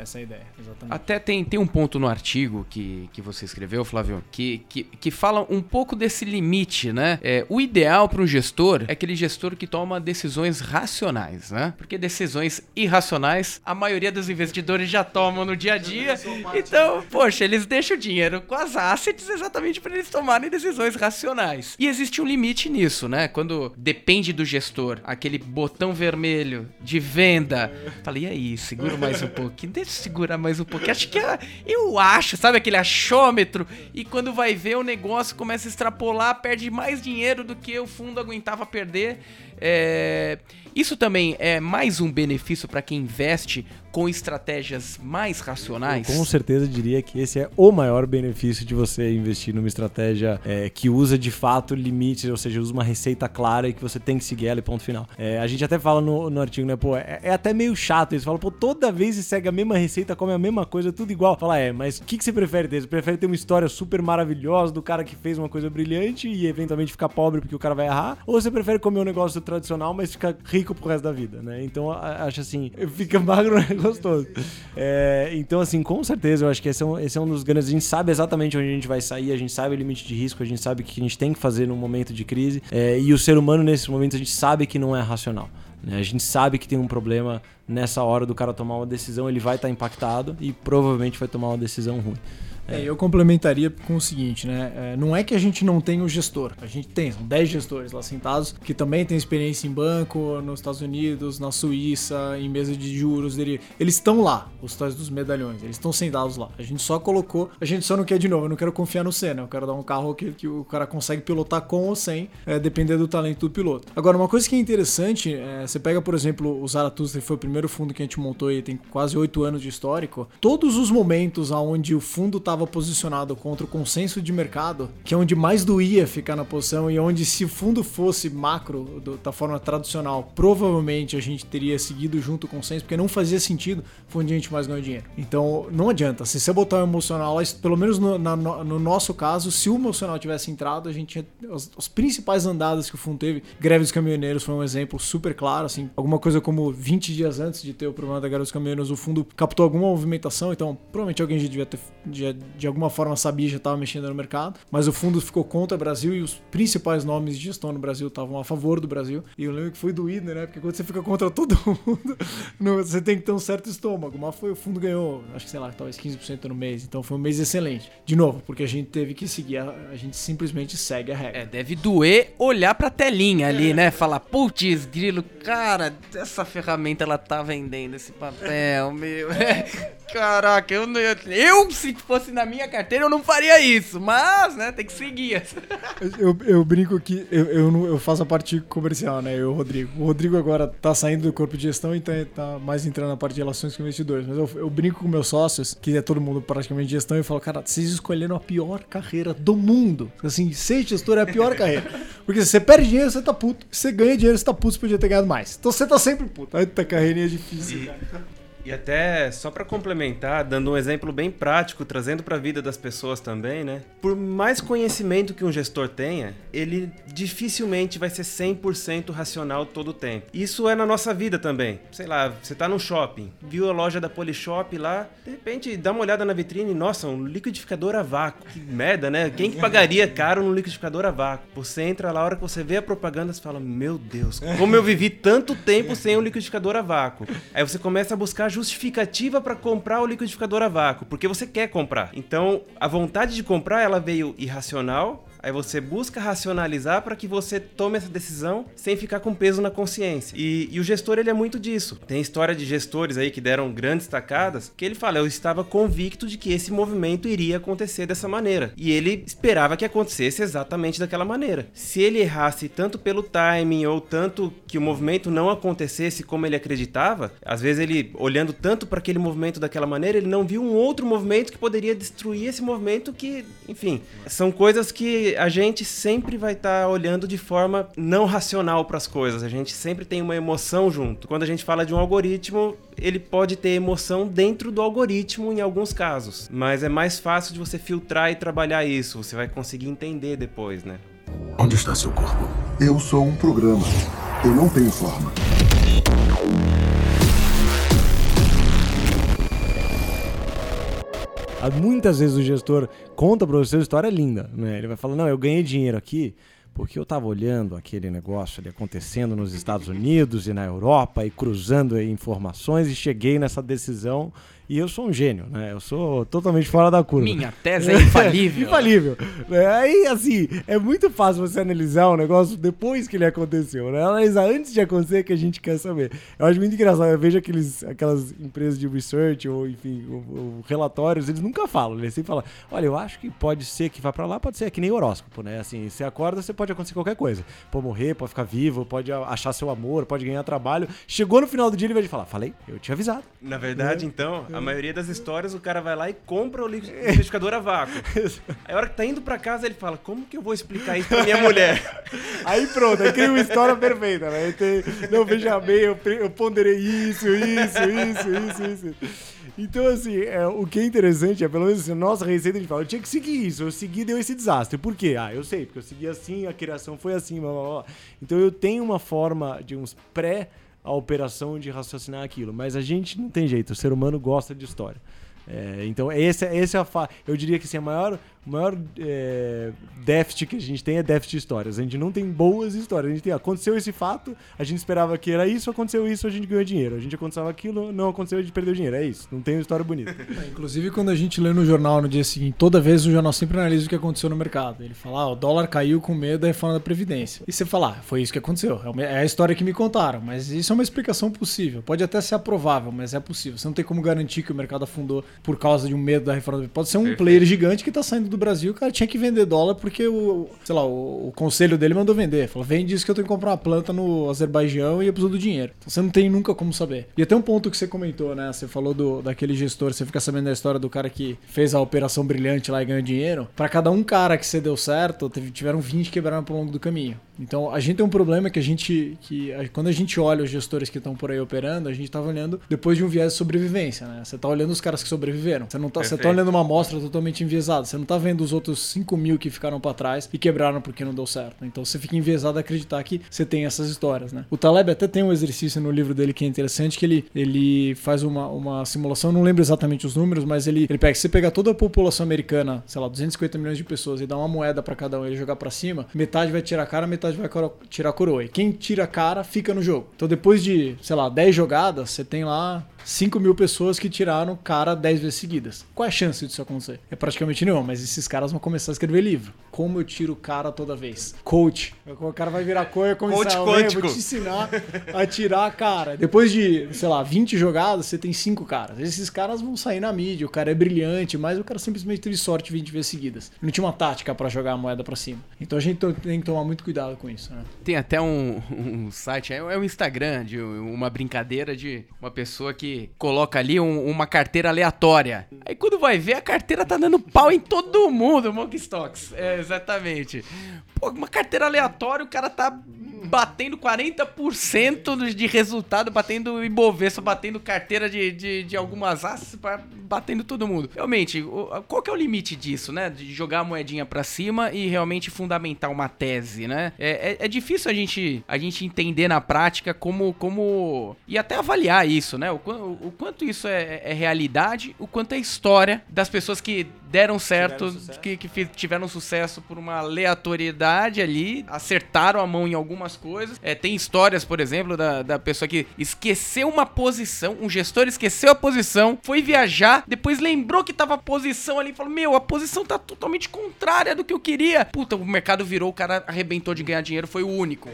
Essa é a ideia. Exatamente. Até tem, tem um ponto no artigo que, que você escreveu, Flávio, que, que, que fala um pouco desse limite, né? É, o ideal para um gestor é aquele gestor que toma decisões racionais, né? Porque decisões irracionais, a maioria dos investidores já tomam no dia a dia. Então, poxa, eles deixam o dinheiro com as assets exatamente para eles tomarem decisões racionais. E existe um limite nisso, né? Quando depende do gestor, aquele botão vermelho de venda. Falei, e aí, segura mais um pouquinho, deixa segurar mais um pouquinho. Acho que é- eu acho, sabe aquele achômetro? E quando vai ver o negócio começa a extrapolar, perde mais dinheiro do que o fundo aguentava perder. É, Isso também é mais um benefício para quem investe com estratégias mais racionais. Com certeza diria que esse é o maior benefício de você investir numa estratégia é, que usa de fato limites, ou seja, usa uma receita clara e que você tem que seguir ela e ponto final. É, a gente até fala no, no artigo, né? Pô, é, é até meio chato isso. Fala, pô, toda vez você segue a mesma receita, come a mesma coisa, tudo igual. Fala, é, mas o que, que você prefere ter? Você prefere ter uma história super maravilhosa do cara que fez uma coisa brilhante e eventualmente ficar pobre porque o cara vai errar? Ou você prefere comer um negócio tradicional, mas ficar rico pro resto da vida, né? Então, acho assim, fica magro, né? Gostoso. É, então, assim, com certeza, eu acho que esse é, um, esse é um dos grandes. A gente sabe exatamente onde a gente vai sair, a gente sabe o limite de risco, a gente sabe o que a gente tem que fazer num momento de crise. É, e o ser humano, nesses momentos, a gente sabe que não é racional. né? A gente sabe que tem um problema nessa hora do cara tomar uma decisão, ele vai estar impactado e provavelmente vai tomar uma decisão ruim. É, eu complementaria com o seguinte, né? É, não é que a gente não tem o gestor. A gente tem, são 10 gestores lá sentados que também têm experiência em banco, nos Estados Unidos, na Suíça, em mesa de juros. Eles estão lá, os tais dos medalhões. Eles estão sentados lá. A gente só colocou. A gente só não quer de novo. Eu não quero confiar no Senna. Eu quero dar um carro que, que o cara consegue pilotar com ou sem, é, dependendo do talento do piloto. Agora, uma coisa que é interessante, é, você pega, por exemplo, o Zaratustra, que foi o primeiro fundo que a gente montou e tem quase 8 anos de histórico. Todos os momentos onde o fundo estava posicionado contra o consenso de mercado, que é onde mais doía ficar na posição e onde se o fundo fosse macro do, da forma tradicional, provavelmente a gente teria seguido junto o consenso, porque não fazia sentido, foi onde a gente mais ganhou dinheiro. Então não adianta, se você botar o emocional, pelo menos no, na, no nosso caso, se o emocional tivesse entrado, a gente as, as principais andadas que o fundo teve, greve dos caminhoneiros foi um exemplo super claro, assim, alguma coisa como 20 dias antes de ter o problema da greve dos caminhoneiros, o fundo captou alguma movimentação, então provavelmente alguém já devia ter, de, de alguma forma sabia, já estava mexendo no mercado, mas o fundo ficou contra o Brasil e os principais nomes de gestão no Brasil estavam a favor do Brasil. E eu lembro que foi doído, né? Porque quando você fica contra todo mundo, você tem que ter um certo estômago. Mas foi, o fundo ganhou, acho que sei lá, talvez 15% no mês. Então foi um mês excelente. De novo, porque a gente teve que seguir, a, a gente simplesmente segue a regra. É, deve doer olhar pra telinha ali, né? Falar, putz, grilo, cara, essa ferramenta ela tá vendendo esse papel, meu. Caraca, eu, não, eu, se fosse na minha carteira, eu não faria isso. Mas, né, tem que seguir. Eu, eu brinco que eu, eu, eu, faço a parte comercial, né? Eu, o Rodrigo. O Rodrigo agora tá saindo do corpo de gestão e tá, tá mais entrando na parte de relações com investidores. Mas eu, eu brinco com meus sócios, que é todo mundo praticamente de gestão, e falo, cara, vocês escolheram a pior carreira do mundo. Assim, ser gestor é a pior carreira. Porque se você perde dinheiro, você tá puto. Se você ganha dinheiro, você tá puto, você podia ter ganhado mais. Então você tá sempre puto. Eita, carreirinha difícil, cara. E até só para complementar, dando um exemplo bem prático, trazendo para a vida das pessoas também, né? Por mais conhecimento que um gestor tenha, ele dificilmente vai ser 100% racional todo o tempo. Isso é na nossa vida também. Sei lá, você tá no shopping, viu a loja da Polishop lá, de repente dá uma olhada na vitrine, nossa, um liquidificador a vácuo. Que merda, né? Quem que pagaria caro num liquidificador a vácuo? Você entra lá, a hora que você vê a propaganda, você fala: "Meu Deus, como eu vivi tanto tempo sem um liquidificador a vácuo". Aí você começa a buscar justificativa para comprar o liquidificador a vácuo, porque você quer comprar. Então, a vontade de comprar ela veio irracional, Aí você busca racionalizar para que você tome essa decisão sem ficar com peso na consciência. E, e, o gestor ele é muito disso. Tem história de gestores aí que deram grandes tacadas que ele fala: eu estava convicto de que esse movimento iria acontecer dessa maneira. E ele esperava que acontecesse exatamente daquela maneira. Se ele errasse tanto pelo timing ou tanto que o movimento não acontecesse como ele acreditava, às vezes ele olhando tanto para aquele movimento daquela maneira, ele não viu um outro movimento que poderia destruir esse movimento que, enfim, são coisas que a gente sempre vai estar tá olhando de forma não racional para as coisas. A gente sempre tem uma emoção junto. Quando a gente fala de um algoritmo, ele pode ter emoção dentro do algoritmo em alguns casos, mas é mais fácil de você filtrar e trabalhar isso. Você vai conseguir entender depois, né? Onde está seu corpo? Eu sou um programa. Eu não tenho forma. Muitas vezes o gestor conta para você uma história linda, né? Ele vai falar: "Não, eu ganhei dinheiro aqui porque eu estava olhando aquele negócio ali acontecendo nos Estados Unidos e na Europa e cruzando informações e cheguei nessa decisão e eu sou um gênio, né? Eu sou totalmente fora da curva. Minha tese é infalível. infalível. Aí, assim, é muito fácil você analisar um negócio depois que ele aconteceu, né? Analisar antes de acontecer que a gente quer saber. Eu acho muito engraçado. Eu vejo aqueles, aquelas empresas de research ou, enfim, ou, ou relatórios, eles nunca falam. Eles sempre falam, olha, eu acho que pode ser que vá para lá, pode ser é que nem horóscopo, né? Assim, você acorda, você pode acontecer qualquer coisa. Pode morrer, pode ficar vivo, pode achar seu amor, pode ganhar trabalho. Chegou no final do dia, ele vai te falar, falei, eu tinha avisado. Na verdade, é. então, a maioria das histórias, o cara vai lá e compra o liquidificador a vácuo. Aí a hora que tá indo pra casa, ele fala, como que eu vou explicar isso pra minha mulher? Aí pronto, aí cria uma história perfeita, né? Tem, não, veja bem, eu, eu ponderei isso, isso, isso, isso, isso. Então, assim, é, o que é interessante é, pelo menos assim, nossa receita, a gente fala, eu tinha que seguir isso, eu segui deu esse desastre. Por quê? Ah, eu sei, porque eu segui assim, a criação foi assim, blá, blá, blá. Então eu tenho uma forma de uns pré- a operação de raciocinar aquilo. Mas a gente não tem jeito, o ser humano gosta de história. É, então, esse, esse é a fa... eu diria que assim, a maior, o maior é, déficit que a gente tem é déficit de histórias. A gente não tem boas histórias. A gente tem, aconteceu esse fato, a gente esperava que era isso, aconteceu isso, a gente ganhou dinheiro. A gente aconteceu aquilo, não aconteceu, a gente perdeu dinheiro. É isso. Não tem uma história bonita. É, Inclusive, quando a gente lê no jornal no dia seguinte, toda vez o jornal sempre analisa o que aconteceu no mercado. Ele fala, ah, o dólar caiu com medo da reforma da Previdência. E você fala, ah, foi isso que aconteceu. É É a história que me contaram, mas isso é uma explicação possível. Pode até ser aprovável, mas é possível. Você não tem como garantir que o mercado afundou por causa de um medo da reforma da Previdência. Pode ser um player gigante que tá saindo do Brasil, o cara tinha que vender dólar porque o, sei lá, o, o conselho dele mandou vender. Falou, vende isso que eu tenho que comprar uma planta no Azerbaijão e eu preciso do dinheiro. Então você não tem nunca como saber. E até um ponto que você comentou, né? Você falou do, daquele gestor, você fica sabendo da história do cara que fez a operação brilhante lá e ganhou dinheiro. Pra cada um cara que você deu certo, teve- tiveram 20 que quebraram ao longo do caminho. Então a gente tem um problema que a gente. que Quando a gente olha os gestores que estão por aí operando, a gente tá olhando depois de um viés de sobrevivência, né? Você tá olhando os caras que sobreviveram. Você não tá, você tá olhando uma amostra totalmente enviesada. Você não tá vendo os outros 5 mil que ficaram pra trás e quebraram porque não deu certo. Então você fica enviesado a acreditar que você tem essas histórias, né? O Taleb até tem um exercício no livro dele que é interessante, que ele, ele faz uma, uma simulação, não lembro exatamente os números, mas ele, ele pega, se você pegar toda a população americana, sei lá, 250 milhões de pessoas e dar uma moeda pra cada um e ele jogar pra cima, metade vai tirar a cara, metade vai tirar a coroa. E quem tira a cara fica no jogo. Então depois de, sei lá, 10 jogadas, você tem lá 5 mil pessoas que tiraram cara 10 vezes seguidas. Qual é a chance disso acontecer? É praticamente nenhuma, mas esses caras vão começar a escrever livro. Como eu tiro cara toda vez? Coach. O cara vai virar coach e começar Coach "Ó, vem, eu quântico." vou te ensinar a tirar a cara. Depois de, sei lá, 20 jogadas, você tem 5 caras. Esses caras vão sair na mídia, o cara é brilhante, mas o cara simplesmente teve sorte 20 vezes seguidas. Não tinha uma tática pra jogar a moeda pra cima. Então a gente tem que tomar muito cuidado com isso, né? Tem até um, um site, é é um Instagram de uma brincadeira de uma pessoa que coloca ali um- uma carteira aleatória. Aí quando vai ver, a carteira tá dando pau em todo mundo, Monkey Stocks. É, exatamente. Pô, uma carteira aleatória, o cara tá batendo 40% de resultado, batendo Ibovespa, batendo carteira de, de, de algumas ba- batendo todo mundo. Realmente, o- qual que é o limite disso, né? De jogar a moedinha pra cima e realmente fundamentar uma tese, né? É, é, é difícil a gente, a gente entender na prática como, como... E até avaliar isso, né? O, quan- o quanto isso é, é realidade, o quanto é história das pessoas que deram certo, que, que tiveram sucesso por uma aleatoriedade ali, acertaram a mão em algumas coisas. É, tem histórias, por exemplo, da, da pessoa que esqueceu uma posição, um gestor esqueceu a posição, foi viajar, depois lembrou que tava a posição ali e falou: Meu, a posição tá totalmente contrária do que eu queria. Puta, o mercado virou, o cara arrebentou de ganhar dinheiro, foi o único.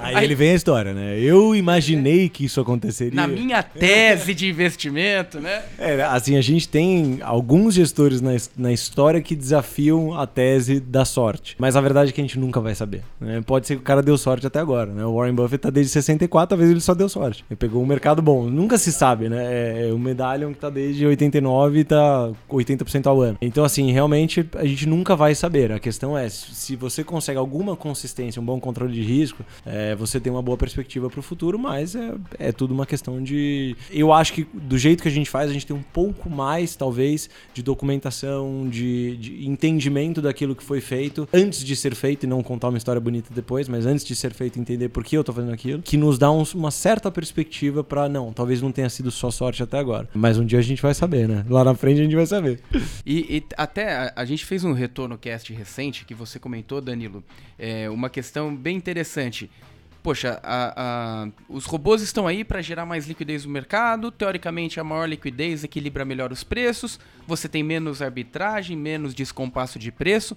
Aí, Aí- ele vem a história, né? Eu imaginei que isso aconteceria. Na minha tese de investimento, né? É, assim, a gente tem alguns gestores na, his- na história que desafiam a tese da sorte. Mas a verdade é que a gente nunca vai saber. né? Pode ser que o cara deu sorte até agora, né? O Warren Buffett tá desde 64, talvez ele só deu sorte. Ele pegou um mercado bom. Nunca se sabe, né? É o Medallion que tá desde 89 e tá 80% ao ano. Então, assim, realmente a gente nunca vai saber. A questão é, se você consegue alguma consistência, um bom controle de risco, é, você tem uma boa perspectiva pro futuro, mas é, é tudo uma questão de. Eu acho que do jeito que a gente faz, a gente tem um pouco mais, talvez, de documentação, de, de entendimento daquilo que foi feito antes de ser feito e não contar uma história bonita depois, mas antes de ser feito, entender por que eu tô fazendo aquilo, que nos dá uns- uma certa perspectiva pra não, talvez não tenha sido só sorte até agora. Mas um dia a gente vai saber, né? Lá na frente a gente vai saber. E, e até a, a gente fez um retorno cast recente que você comentou, Danilo. É uma questão bem interessante. Poxa, a- a- os robôs estão aí para gerar mais liquidez no mercado. Teoricamente, a maior liquidez equilibra melhor os preços. Você tem menos arbitragem, menos descompasso de preço.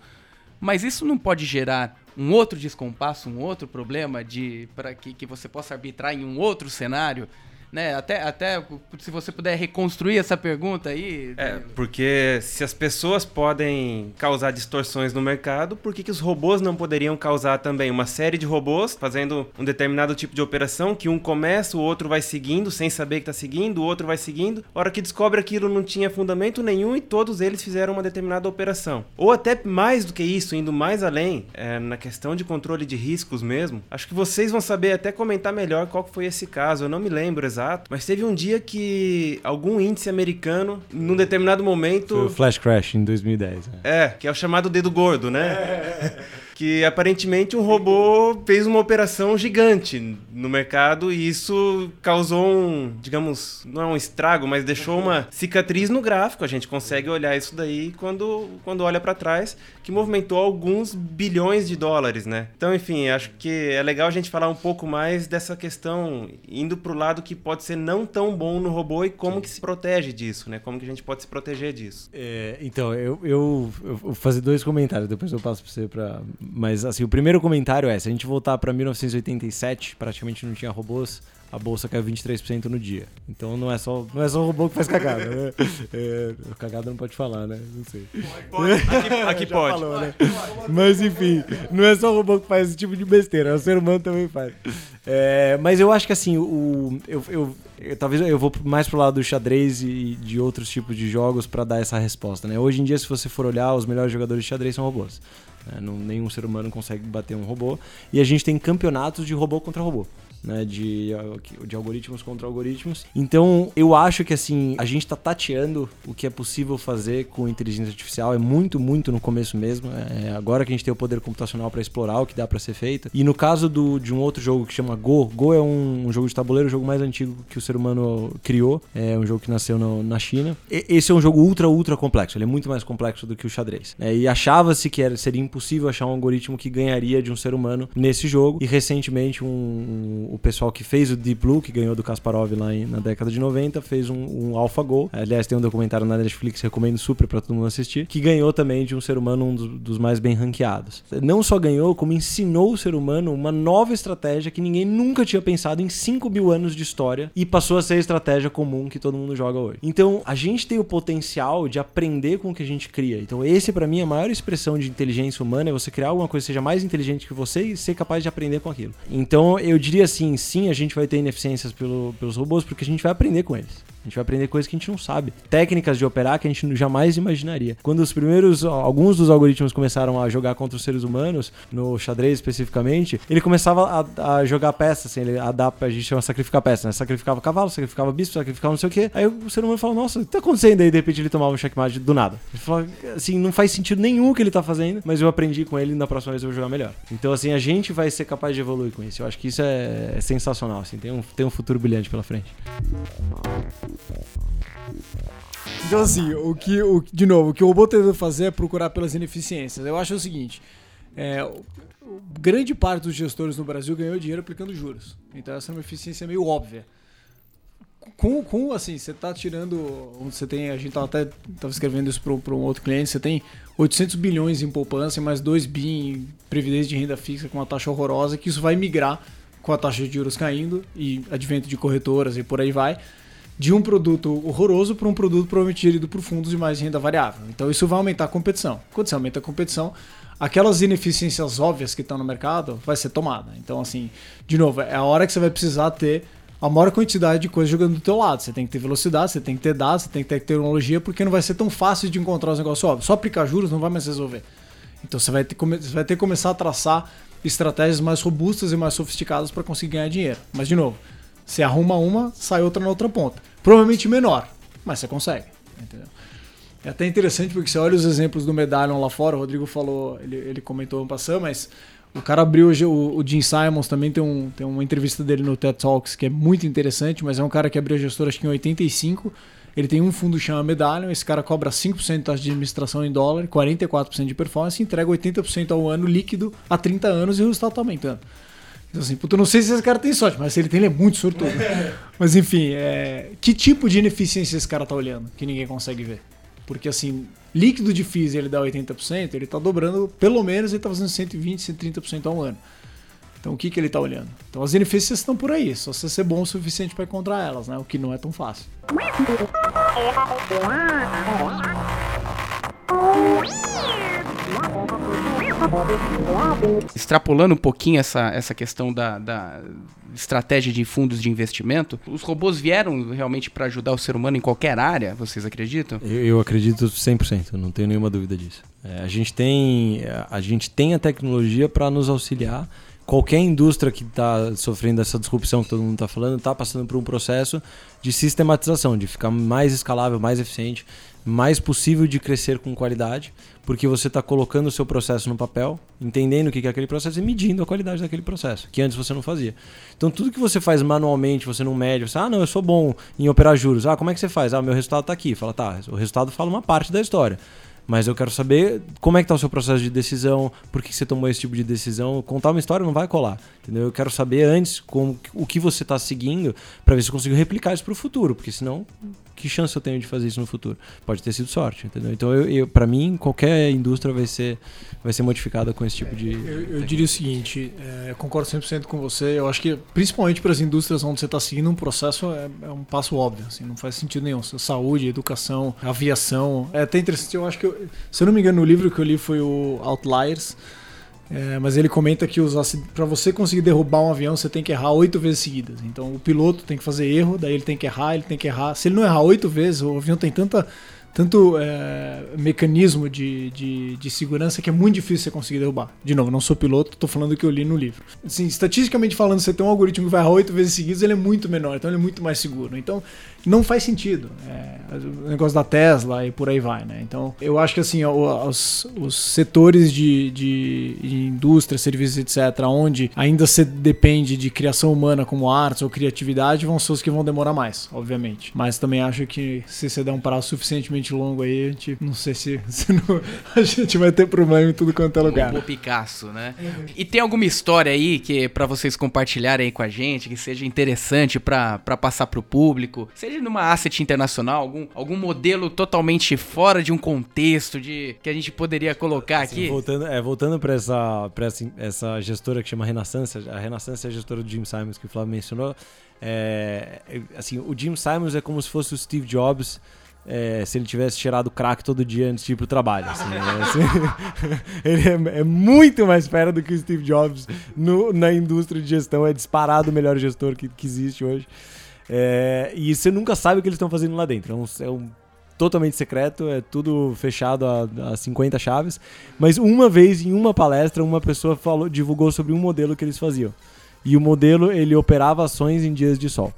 Mas isso não pode gerar um outro descompasso, um outro problema de para que, que você possa arbitrar em um outro cenário, né? Até, até se você puder reconstruir essa pergunta aí. É, porque se as pessoas podem causar distorções no mercado, por que, que os robôs não poderiam causar também? Uma série de robôs fazendo um determinado tipo de operação que um começa, o outro vai seguindo, sem saber que está seguindo, o outro vai seguindo. A hora que descobre aquilo não tinha fundamento nenhum e todos eles fizeram uma determinada operação. Ou até mais do que isso, indo mais além, é, na questão de controle de riscos mesmo. Acho que vocês vão saber até comentar melhor qual foi esse caso. Eu não me lembro exato, mas teve um dia que algum índice americano, num determinado momento. Foi o Flash Crash em 2010. né? É, que é o chamado dedo gordo, né? que aparentemente um robô fez uma operação gigante no mercado e isso causou um, digamos, não é um estrago, mas deixou uma cicatriz no gráfico. A gente consegue olhar isso daí quando, quando olha para trás, que movimentou alguns bilhões de dólares, né? Então, enfim, acho que é legal a gente falar um pouco mais dessa questão indo pro lado que pode ser não tão bom no robô e como que se protege disso, né? Como que a gente pode se proteger disso. É, então, eu, eu, eu vou fazer dois comentários, depois eu passo pra você pra. Mas assim, o primeiro comentário é: se a gente voltar pra 1987, praticamente não tinha robôs, a bolsa caiu 23% no dia. Então não é só, não é só o robô que faz cagada, né? É, cagada não pode falar, né? Não sei. Aqui, aqui Já pode. falou, né? Mas enfim, não é só o robô que faz esse tipo de besteira, o ser humano também faz. É, mas eu acho que assim, o, eu, eu- eu- talvez eu vou mais pro lado do xadrez e de outros tipos de jogos pra dar essa resposta, né? Hoje em dia, se você for olhar, os melhores jogadores de xadrez são robôs. né? Não, nenhum ser humano consegue bater um robô. E a gente tem campeonatos de robô contra robô. Né, de, de algoritmos contra algoritmos. Então, eu acho que assim, a gente tá tateando o que é possível fazer com inteligência artificial. É muito, muito no começo mesmo. É agora que a gente tem o poder computacional para explorar o que dá para ser feito. E no caso do, de um outro jogo que chama Go, Go é um, um jogo de tabuleiro, o jogo mais antigo que o ser humano criou. É um jogo que nasceu no- na China. E- esse é um jogo ultra, ultra complexo. Ele é muito mais complexo do que o xadrez. né? E achava-se que era, seria impossível achar um algoritmo que ganharia de um ser humano nesse jogo. E recentemente, um- um- o pessoal que fez o Deep Blue, que ganhou do Kasparov lá em- na década de 90, fez um, um AlphaGo. Aliás, tem um documentário na Netflix, recomendo super pra todo mundo assistir, que ganhou também de um ser humano um dos, dos mais bem ranqueados. Não só ganhou, como ensinou o ser humano uma nova estratégia que ninguém nunca tinha pensado em 5 mil anos de história e passou a ser a estratégia comum que todo mundo joga hoje. Então, a gente tem o potencial de aprender com o que a gente cria. Então, esse pra mim é a maior expressão de inteligência humana é você criar alguma coisa que seja mais inteligente que você e ser capaz de aprender com aquilo. Então, eu diria assim, sim, a gente vai ter ineficiências pelo- pelos robôs porque a gente vai aprender com eles. A gente vai aprender coisas que a gente não sabe. Técnicas de operar que a gente jamais imaginaria. Quando os primeiros, alguns dos algoritmos começaram a jogar contra os seres humanos, no xadrez especificamente, ele começava a, a jogar peças, assim, ele adapta, a gente chama sacrificar peças, né? Sacrificava cavalo, sacrificava bispo, sacrificava não sei o quê. Aí o ser humano fala, nossa, o que tá acontecendo aí? De repente ele tomava um checkmate do nada. Ele falou, assim, não faz sentido nenhum o que ele tá fazendo, mas eu aprendi com ele e na próxima vez eu vou jogar melhor. Então, assim, a gente vai ser capaz de evoluir com isso. Eu acho que isso é, é sensacional, assim, tem um, tem um futuro brilhante pela frente. Então, assim, o que, o, de novo, o que o robô tenta fazer é procurar pelas ineficiências. Eu acho o seguinte: é, grande parte dos gestores no Brasil ganhou dinheiro aplicando juros. Então, essa é uma eficiência meio óbvia. Com, com assim, você tá tirando. Você tem. A gente tava até tava escrevendo isso para um outro cliente. Você tem 800 bilhões em poupança e mais 2 bi em previdência de renda fixa com uma taxa horrorosa, que isso vai migrar com a taxa de juros caindo e advento de corretoras e por aí vai de um produto horroroso para um produto gerido por fundos de mais renda variável. Então isso vai aumentar a competição. Quando você aumenta a competição, aquelas ineficiências óbvias que estão no mercado vai ser tomada. Então assim, de novo, é a hora que você vai precisar ter a maior quantidade de coisas jogando do teu lado. Você tem que ter velocidade, você tem que ter dados, você tem que ter tecnologia, porque não vai ser tão fácil de encontrar os negócios óbvios. Só aplicar juros não vai mais resolver. Então você vai ter, você vai ter que começar a traçar estratégias mais robustas e mais sofisticadas para conseguir ganhar dinheiro. Mas de novo, você arruma uma, sai outra na outra ponta. Provavelmente menor, mas você consegue. Entendeu? É até interessante porque você olha os exemplos do Medallion lá fora, o Rodrigo falou, ele, ele comentou no passado, mas o cara abriu o, o Jim Simons também tem, um, tem uma entrevista dele no TED Talks que é muito interessante, mas é um cara que abriu a gestora acho que em 85. Ele tem um fundo que chama Medallion, esse cara cobra 5% de administração em dólar, 44% de performance entrega 80% ao ano líquido há 30 anos e o resultado está aumentando. Então, assim, puta, eu não sei se esse cara tem sorte, mas se ele tem, ele é muito sortudo. mas enfim, é... que tipo de ineficiência esse cara tá olhando que ninguém consegue ver? Porque assim, líquido de FIIs ele dá 80%, ele tá dobrando, pelo menos ele tá fazendo 120, 130% ao ano. Então o que, que ele tá olhando? Então as ineficiências estão por aí, só você ser bom o suficiente para encontrar elas, né? O que não é tão fácil. Extrapolando um pouquinho essa, essa questão da, da estratégia de fundos de investimento, os robôs vieram realmente para ajudar o ser humano em qualquer área, vocês acreditam? Eu, eu acredito 100%, não tenho nenhuma dúvida disso. É, a, gente tem, a gente tem a tecnologia para nos auxiliar qualquer indústria que está sofrendo essa disrupção que todo mundo está falando está passando por um processo de sistematização, de ficar mais escalável, mais eficiente, mais possível de crescer com qualidade, porque você está colocando o seu processo no papel, entendendo o que é aquele processo e medindo a qualidade daquele processo, que antes você não fazia. Então tudo que você faz manualmente, você não mede, você, ah, não, eu sou bom em operar juros. Ah, como é que você faz? Ah, meu resultado está aqui. Fala, tá, o resultado fala uma parte da história. Mas eu quero saber como é que tá o seu processo de decisão, por que você tomou esse tipo de decisão. Contar uma história não vai colar, entendeu? Eu quero saber antes como, o que você está seguindo para ver se eu consigo replicar isso para o futuro, porque senão que chance eu tenho de fazer isso no futuro? Pode ter sido sorte, entendeu? Então, eu, eu para mim, qualquer indústria vai ser, vai ser modificada com esse tipo de. Eu, eu diria o seguinte: é, concordo 100% com você. Eu acho que, principalmente para as indústrias onde você está seguindo um processo, é, é, um passo óbvio. Assim, não faz sentido nenhum. Saúde, educação, aviação. É até interessante. Eu acho que, eu, se eu não me engano, o livro que eu li foi o Outliers. É, mas ele comenta que para você conseguir derrubar um avião, você tem que errar oito vezes seguidas. Então o piloto tem que fazer erro, daí ele tem que errar, ele tem que errar. Se ele não errar oito vezes, o avião tem tanta tanto é, mecanismo de, de, de, segurança que é muito difícil você conseguir derrubar. De novo, não sou piloto, estou falando o que eu li no livro. Assim, estatisticamente falando, você tem um algoritmo que vai errar oito vezes seguidas, ele é muito menor, então ele é muito mais seguro. Então, não faz sentido. É, o negócio da Tesla e por aí vai, né? Então, eu acho que assim, os, os setores de, de, de, indústria, serviços, etc., onde ainda se depende de criação humana como artes ou criatividade, vão ser os que vão demorar mais, obviamente. Mas também acho que se você der um prazo suficientemente longo aí, a gente não sei se, se não, a gente vai ter problema em tudo quanto é lugar. O Picasso, né? E tem alguma história aí que para vocês compartilharem aí com a gente, que seja interessante para passar pro público? Seja numa asset internacional, algum, algum modelo totalmente fora de um contexto de que a gente poderia colocar aqui. Voltando, é, voltando para essa, pra essa, essa gestora que chama Renaissance, a Renaissance é a gestora do Jim Simons que o Flávio mencionou. É, assim, o Jim Simons é como se fosse o Steve Jobs é, se ele tivesse tirado crack todo dia antes de ir pro trabalho. Assim, né? assim, ele é, é, muito mais fera do que o Steve Jobs no, na indústria de gestão. É disparado o melhor gestor que, que existe hoje. É, e você nunca sabe o que eles estão fazendo lá dentro. É um, é um totalmente secreto, é tudo fechado a, a 50 chaves. Mas uma vez em uma palestra, uma pessoa falou, divulgou sobre um modelo que eles faziam. E o modelo ele operava ações em dias de sol.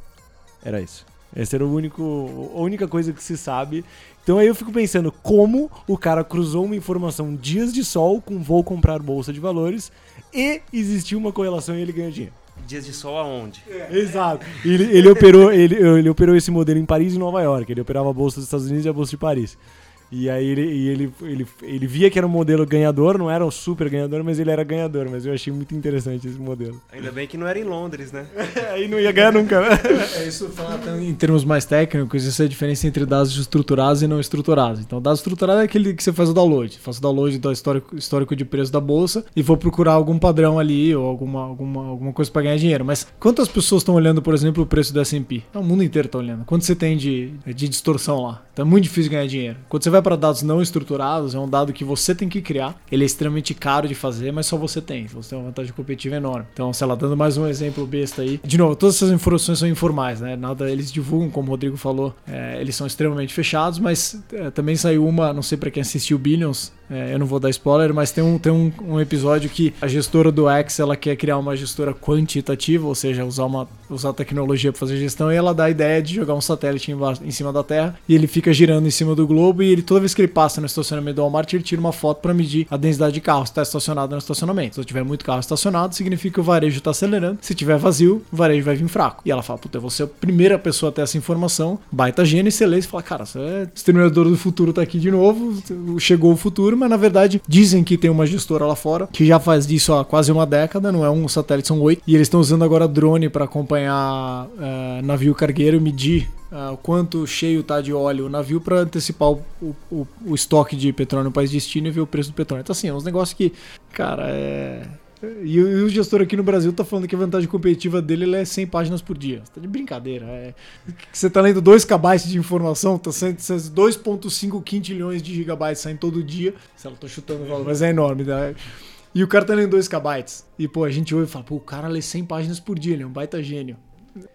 Era isso. Essa era o único, a única coisa que se sabe. Então aí eu fico pensando como o cara cruzou uma informação dias de sol com vou comprar bolsa de valores e existiu uma correlação e ele ganhou dinheiro. Dias de sol aonde? É. Exato. Ele, ele, operou, ele, ele operou esse modelo em Paris e Nova York. Ele operava a bolsa dos Estados Unidos e a bolsa de Paris. E aí ele, e ele, ele, ele via que era um modelo ganhador, não era um super ganhador, mas ele era ganhador. Mas eu achei muito interessante esse modelo. Ainda bem que não era em Londres, né? aí não ia ganhar nunca. Né? É isso, falar em termos mais técnicos, isso é a diferença entre dados estruturados e não estruturados. Então, dado estruturado é aquele que você faz o download. Faz o download do histórico, histórico de preço da bolsa e vou procurar algum padrão ali ou alguma, alguma, alguma coisa para ganhar dinheiro. Mas quantas pessoas estão olhando, por exemplo, o preço do S&P? O mundo inteiro está olhando. Quanto você tem de, de distorção lá? Então é muito difícil ganhar dinheiro. Quando você vai para dados não estruturados, estruturados, é um dado que você tem que criar. Ele é extremamente caro de fazer, mas só você tem. Você tem uma vantagem competitiva enorme. Então, sei lá, dando mais um exemplo besta aí. De novo, todas essas informações são informais, né? Nada eles divulgam, como o Rodrigo falou, é, eles são extremamente fechados, mas é, também saiu uma, não sei para quem assistiu Billions, é, eu não vou dar spoiler, mas tem, um, tem um, um, episódio que a gestora do X ela quer criar uma gestora quantitativa, ou seja, usar, uma, usar tecnologia para fazer gestão, e ela dá a ideia de jogar um satélite em, em, cima da Terra e ele fica girando em cima do globo. E ele, toda vez que ele passa no estacionamento do Walmart, ele tira uma foto para medir a densidade de carros está estacionado no estacionamento. Se tiver muito carro estacionado, significa que o varejo está acelerando. Se tiver vazio, o varejo vai vir fraco. E ela fala: Puta, você é a primeira pessoa a ter essa informação, baita gênio, e você lê e fala: Cara, você é exterminador do futuro, tá aqui de novo, chegou o futuro mas na verdade dizem que tem uma gestora lá fora que já faz disso há quase uma década, não é um satélite, são oito, e eles estão usando agora drone para acompanhar uh, navio cargueiro e medir uh, quanto cheio tá de óleo o navio para antecipar o, o, o, estoque de petróleo no país de destino e ver o preço do petróleo. Então, assim, é uns negócios que, cara, é. E, o gestor aqui no Brasil tá falando que a vantagem competitiva dele é 100 páginas por dia. Você tá de brincadeira. É, você tá lendo 2 KB de informação, tá sendo 2.5 quintilhões de gigabytes saindo todo dia. Se ela tô chutando o valor, mas é enorme. Né? E o cara tá lendo 2 KB. E, pô, a gente ouve e fala, pô, o cara lê 100 páginas por dia, ele é um baita gênio.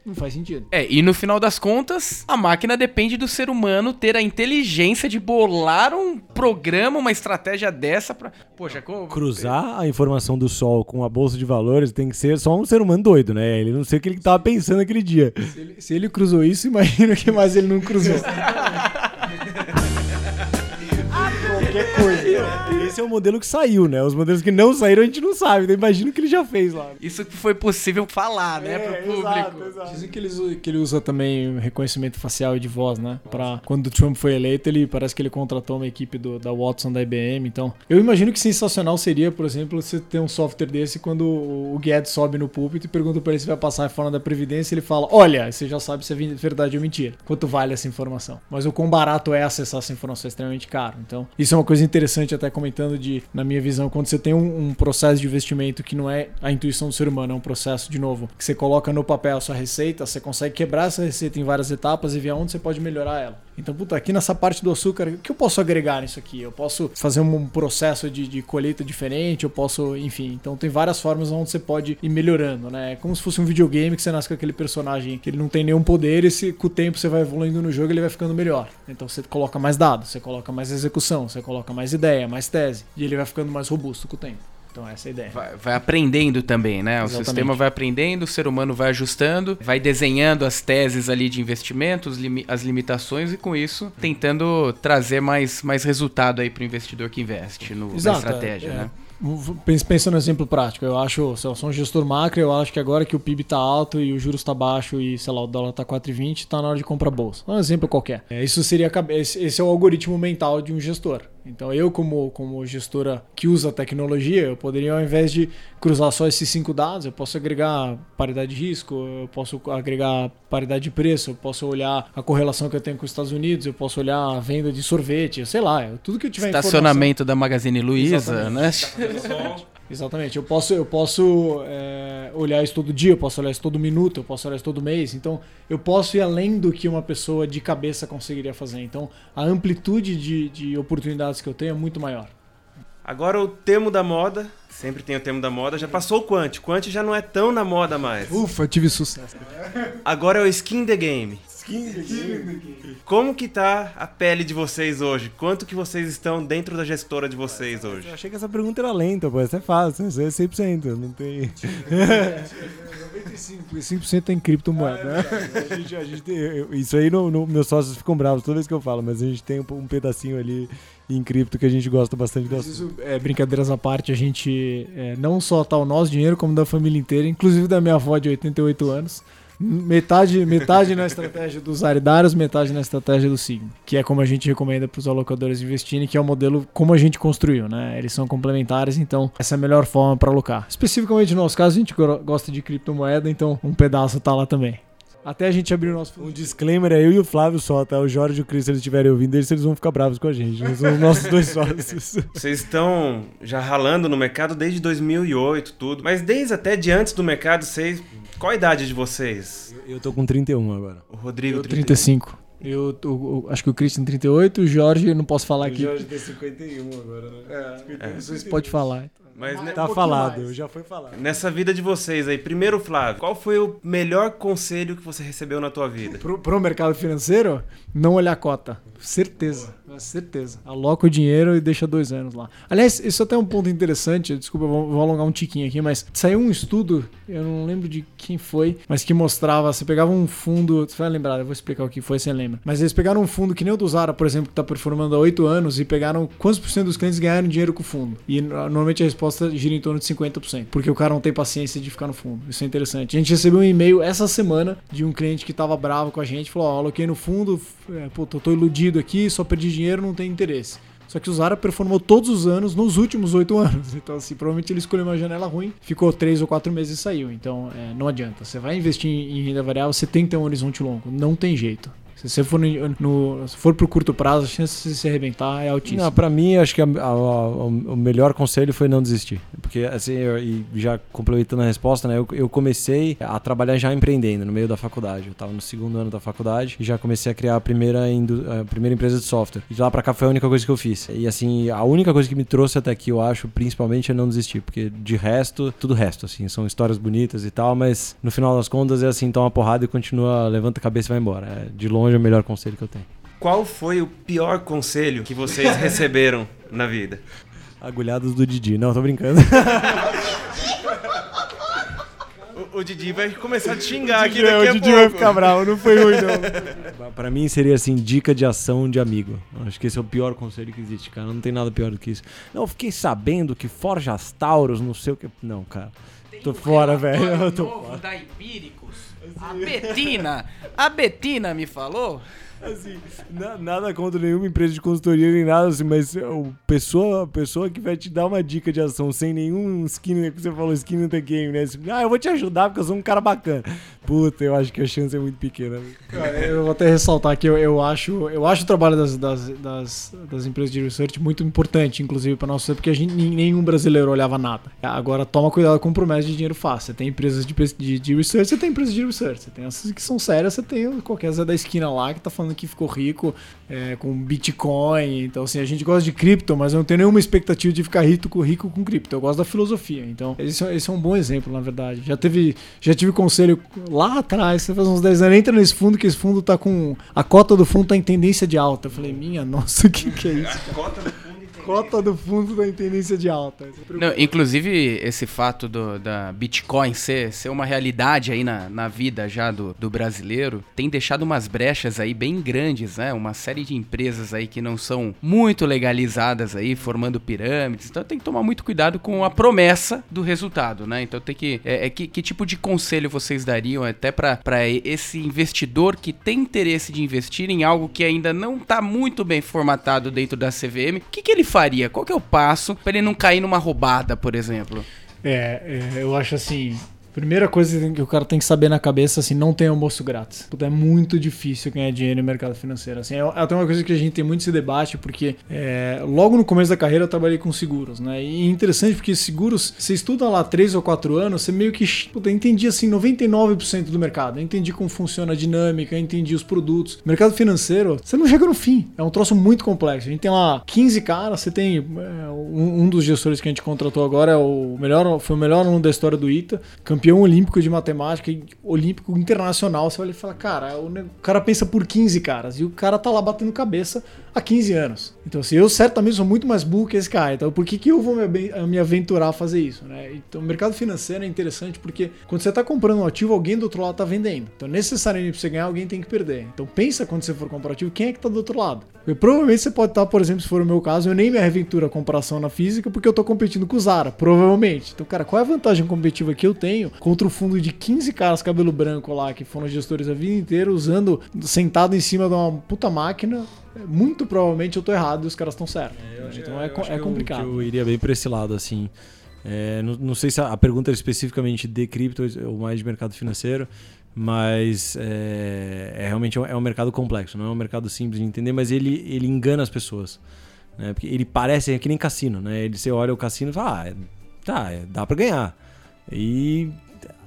Não faz sentido. É, e no final das contas, a máquina depende do ser humano ter a inteligência de bolar um programa, uma estratégia dessa pra. Poxa, como. Cruzar a informação do sol com a bolsa de valores tem que ser só um ser humano doido, né? Ele não sei o que ele tava pensando naquele dia. Se ele, se ele cruzou isso, imagina o que mais ele não cruzou. Esse é o modelo que saiu, né? Os modelos que não saíram a gente não sabe. Então imagina o que ele já fez lá. Isso que foi possível falar, né, pro público. Dizem que ele, usa, que ele usa também reconhecimento facial e de voz, né? Pra quando o Trump foi eleito, ele parece que ele contratou uma equipe do, da Watson da IBM. Então, eu imagino que sensacional seria, por exemplo, você ter um software desse quando o Guedes sobe no púlpito e pergunta pra ele se vai passar a reforma da Previdência. Ele fala: Olha, você já sabe se é verdade ou mentira. Quanto vale essa informação? Mas o quão barato é acessar essa informação? É extremamente caro. Então, isso é uma coisa interessante, até comentando de, na minha visão, quando você tem um, um processo de investimento que não é a intuição do ser humano, é um processo, de novo, que você coloca no papel a sua receita, você consegue quebrar essa receita em várias etapas e ver aonde você pode melhorar ela. Então, puta, aqui nessa parte do açúcar, o que eu posso agregar nisso aqui? Eu posso fazer um processo de, de colheita diferente, eu posso, enfim. Então, tem várias formas onde você pode ir melhorando, né? É como se fosse um videogame que você nasce com aquele personagem que ele não tem nenhum poder e se, com o tempo você vai evoluindo no jogo ele vai ficando melhor. Então, você coloca mais dados, você coloca mais execução, você coloca mais ideia, mais tese. E ele vai ficando mais robusto com o tempo. Então essa é a ideia. Vai, vai aprendendo também, né? O Exatamente. sistema vai aprendendo, o ser humano vai ajustando, vai desenhando as teses ali de investimento, os limi- as limitações e com isso tentando trazer mais, mais resultado aí pro investidor que investe no, na Exato, estratégia, é. né? Pens- Pensa no exemplo prático, eu acho, se eu sou um gestor macro, eu acho que agora que o PIB tá alto e o juros tá baixo e, sei lá, o dólar tá 4,20, tá na hora de comprar bolsa. Um exemplo qualquer. É, isso seria, esse é o algoritmo mental de um gestor. Então eu, como, como gestora que usa a tecnologia, eu poderia, ao invés de cruzar só esses cinco dados, eu posso agregar paridade de risco, eu posso agregar paridade de preço, eu posso olhar a correlação que eu tenho com os Estados Unidos, eu posso olhar a venda de sorvete, sei lá, tudo que eu tiver informação- Estacionamento da Magazine Luiza, né? Exatamente. Eu posso, eu posso é, olhar isso todo dia, eu posso olhar isso todo minuto, eu posso olhar isso todo mês. Então, eu posso ir além do que uma pessoa de cabeça conseguiria fazer. Então, a amplitude de, de oportunidades que eu tenho é muito maior. Agora o termo da moda, sempre tem o termo da moda, já passou o Quant. Quant já não é tão na moda mais. Ufa, tive sucesso. Agora é o skin the game. Como que tá a pele de vocês hoje? Quanto que vocês estão dentro da gestora de vocês hoje? Eu achei que essa pergunta era lenta, pô. Essa é fácil, isso é 100%. Não tem. 5% em criptomoeda. né? A gente- a gente tem- eu- isso aí, no, no- meus sócios ficam bravos toda vez que eu falo, mas a gente tem um, um pedacinho ali em cripto que a gente gosta bastante do assunto. É, brincadeiras à parte, a gente é, não só tá o nosso dinheiro, como da família inteira, inclusive da minha avó de 88 anos. Metade, metade na estratégia dos aridários, metade na estratégia do Sigma, que é como a gente recomenda para os alocadores investirem, que é o modelo como a gente construiu, né? Eles são complementares, então essa é a melhor forma para alocar. Especificamente no nosso caso, a gente go- gosta de criptomoeda, então um pedaço tá lá também. Até a gente abrir o nosso Um disclaimer é eu e o Flávio só, tá? O Jorge e o Cris, se eles estiverem ouvindo, eles, eles vão ficar bravos com a gente. Eles são os nossos dois sócios. Vocês estão já ralando no mercado desde 2008, tudo. Mas desde até de antes do mercado, vocês... Qual a idade de vocês? Eu tô com 31 agora. O Rodrigo, Eu, 35. Eu, eu- eu acho que o Christian 38, o Jorge, eu não posso falar aqui. tem 51 agora, né? Não sei se pode falar. Mas ne- Tá falado, já foi falado. nessa vida de vocês aí, primeiro Flávio, qual foi o melhor conselho que você recebeu na tua vida? Pro, pro mercado financeiro, não olhar a cota. Certeza. Certeza. Aloca o dinheiro e deixa dois anos lá. Aliás, isso até é um ponto interessante. Desculpa, eu vou, vou alongar um tiquinho aqui, mas saiu um estudo, eu não lembro de quem foi, mas que mostrava, você pegava um fundo, você vai lembrar, eu vou explicar o que foi, você lembra. Mas eles pegaram um fundo que nem o do Zara, por exemplo, que tá performando há oito anos, e pegaram quantos por cento dos clientes ganharam dinheiro com o fundo. E no- normalmente a resposta gira em torno de 50%, porque o cara não tem paciência de ficar no fundo. Isso é interessante. A gente recebeu um e-mail essa semana de um cliente que tava bravo com a gente, falou: Ó, aloquei no fundo, é, pô, tô, tô iludido aqui, só perdi dinheiro, não tem interesse. Só que o Zara performou todos os anos nos últimos oito anos. Então, assim, provavelmente ele escolheu uma janela ruim, ficou três ou quatro meses e saiu. Então, é, não adianta. Você vai investir em renda variável, você tem que ter um horizonte longo. Não tem jeito. Se você for, no, no- se for pro curto prazo, a chance de se arrebentar é altíssima. Não, pra mim, acho que a- a- a- o melhor conselho foi não desistir. Porque, assim, eu- e já complementando a resposta, né? Eu, eu comecei a trabalhar já empreendendo no meio da faculdade. Eu tava no segundo ano da faculdade e já comecei a criar a primeira, a primeira empresa de software. E de lá pra cá foi a única coisa que eu fiz. E, assim, a única coisa que me trouxe até aqui, eu acho, principalmente, é não desistir. Porque, de resto, tudo resto, assim. São histórias bonitas e tal, mas no final das contas é assim, toma uma porrada e continua, levanta a cabeça e vai embora. É, de longe, é o melhor conselho que eu tenho. Qual foi o pior conselho que vocês receberam na vida? Agulhadas do Didi. Não, tô brincando. O, o Didi vai começar a te xingar aqui É, daqui a o Didi pouco. vai ficar bravo, não foi ruim não. Pra mim seria assim, dica de ação de amigo. Acho que esse é o pior conselho que existe, cara. Não tem nada pior do que isso. Não, eu fiquei sabendo que Forjas Tauros, não sei o que. Não, cara. Tô fora, velho. Eu tô novo fora. da Empíricos. A Betina. A Betina me falou. Assim, na- nada contra nenhuma empresa de consultoria nem nada, assim, mas o pessoa, a pessoa que vai te dar uma dica de ação sem nenhum skin, né, que você falou skin in the game, né? Assim, ah, eu vou te ajudar porque eu sou um cara bacana. Puta, eu acho que a chance é muito pequena. eu vou até ressaltar que eu, eu, acho, eu acho o trabalho das, das, das, das empresas de research muito importante, inclusive para nós, porque a gente, nenhum brasileiro olhava nada. Agora, toma cuidado com promessa de dinheiro fácil. Você tem empresas de, de, de research, você tem empresas de research. Você tem essas que são sérias, você tem qualquer da esquina lá que tá falando que ficou rico é, com Bitcoin. Então, assim, a gente gosta de cripto, mas eu não tenho nenhuma expectativa de ficar rico, rico com cripto. Eu gosto da filosofia. Então, esse, é- esse é um bom exemplo, na verdade. Já teve, já tive conselho lá atrás, você faz uns 10 anos, entra nesse fundo que esse fundo tá com. A cota do fundo tá em tendência de alta. Eu falei, minha nossa, o que, que é isso? Cota do Cota do fundo tá em tendência de alta. Não, inclusive, esse fato do, da Bitcoin ser, ser uma realidade aí na, na vida já do, do brasileiro tem deixado umas brechas aí bem grandes, né? Uma série de empresas aí que não são muito legalizadas aí, formando pirâmides. Então tem que tomar muito cuidado com a promessa do resultado, né? Então tem que. É, é que, que tipo de conselho vocês dariam até para esse investidor que tem interesse de investir em algo que ainda não tá muito bem formatado dentro da CVM? O que, que ele faria? Qual que é o passo para ele não cair numa roubada, por exemplo? É, é, eu acho assim. Primeira coisa que o cara tem que saber na cabeça, assim, não tem almoço grátis. É muito difícil ganhar dinheiro no mercado financeiro. Assim, é é até uma coisa que a gente tem muito esse debate, porque é, logo no começo da carreira eu trabalhei com seguros, né? E é interessante porque seguros, você estuda lá 3 ou 4 anos, você meio que puta, entendi assim 99% do mercado. Eu entendi como funciona a dinâmica, entendi os produtos. Mercado financeiro, você não chega no fim. É um troço muito complexo. A gente tem lá 15 caras, você tem é, um, um dos gestores que a gente contratou agora é o melhor, foi o melhor aluno da história do ITA, campeão olímpico de matemática, olímpico internacional. Você olha e fala, cara, o cara pensa por 15 caras e o cara tá lá batendo cabeça há 15 anos. Então, assim, eu certamente sou muito mais burro que esse cara. Então, por que, que eu vou me, aventurar a fazer isso, né? Então, o mercado financeiro é interessante porque quando você tá comprando um ativo, alguém do outro lado tá vendendo. Então, necessariamente pra você ganhar, alguém tem que perder. Então, pensa quando você for comprar ativo, quem é que tá do outro lado? Porque provavelmente você pode estar, por exemplo, se for o meu caso, eu nem me aventuro a comparação na física porque eu tô competindo com o Zara, provavelmente. Então, cara, qual é a vantagem competitiva que eu tenho contra o fundo de 15 caras cabelo branco lá que foram gestores a vida inteira usando, sentado em cima de uma puta máquina? Muito provavelmente eu tô errado e os caras estão certos. então é, Eu acho é que eu- complicado. que Eu, iria bem pra esse lado, assim. É, não, não sei se a, a pergunta era especificamente de cripto ou mais de mercado financeiro, mas é, é realmente um- é um mercado complexo, não é um mercado simples de entender, mas ele, ele engana as pessoas. Né? Porque ele parece é que nem cassino, né? Ele, você olha o cassino e fala, ah, é- tá, é- dá pra ganhar. E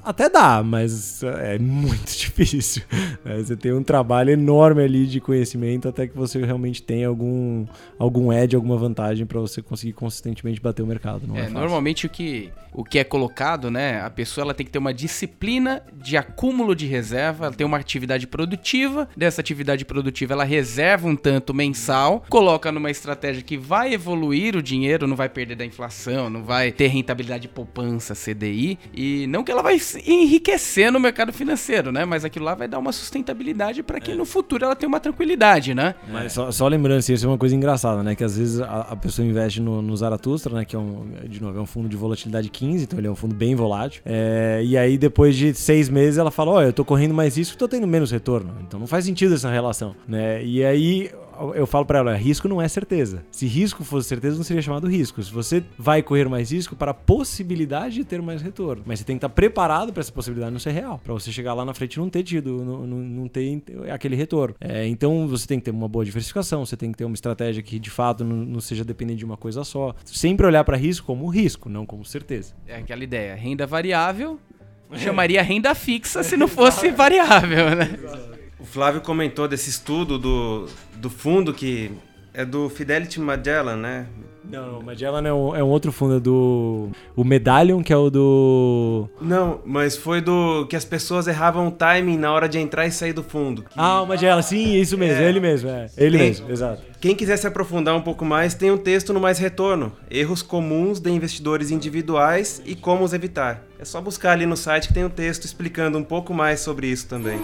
até dá, mas é muito difícil. né? Você tem um trabalho enorme ali de conhecimento até que você realmente tenha algum, algum edge, alguma vantagem para você conseguir consistentemente bater o mercado. Não é, É, normalmente o que, o que é colocado, né? A pessoa ela tem que ter uma disciplina de acúmulo de reserva, ela tem uma atividade produtiva, dessa atividade produtiva ela reserva um tanto mensal, coloca numa estratégia que vai evoluir o dinheiro, não vai perder da inflação, não vai ter rentabilidade de poupança, CDI, e não que ela vai enriquecer no mercado financeiro, né? Mas aquilo lá vai dar uma sustentabilidade para que no futuro ela tenha uma tranquilidade, né? Mas só, só lembrando, assim, isso é uma coisa engraçada, né? Que às vezes a, a pessoa investe no, no Zaratustra, né? Que é um, de novo, é um fundo de volatilidade 15, então ele é um fundo bem volátil. É, e aí, depois de seis meses, ela fala: Ó, eu tô correndo mais risco tô tendo menos retorno. Então não faz sentido essa relação, né? E aí. Eu falo para ela, risco não é certeza. Se risco fosse certeza, não seria chamado risco. Se você vai correr mais risco para a possibilidade de ter mais retorno, mas você tem que estar preparado para essa possibilidade não ser real, para você chegar lá na frente e não ter tido, não, não, não ter aquele retorno. É, então você tem que ter uma boa diversificação, você tem que ter uma estratégia que de fato não, não seja dependente de uma coisa só. Sempre olhar para risco como risco, não como certeza. É aquela ideia, renda variável chamaria renda fixa se não fosse variável, né? O Flávio comentou desse estudo do, do fundo que é do Fidelity Magellan, né? Não, o Magellan é um, é um outro fundo é do. O Medallion, que é o do. Não, mas foi do que as pessoas erravam o timing na hora de entrar e sair do fundo. Que... Ah, o Magellan, sim, isso mesmo, é. ele mesmo, é. Ele mesmo, exato. Quem quiser se aprofundar um pouco mais, tem um texto no Mais Retorno: Erros comuns de investidores individuais e como os evitar. É só buscar ali no site que tem um texto explicando um pouco mais sobre isso também.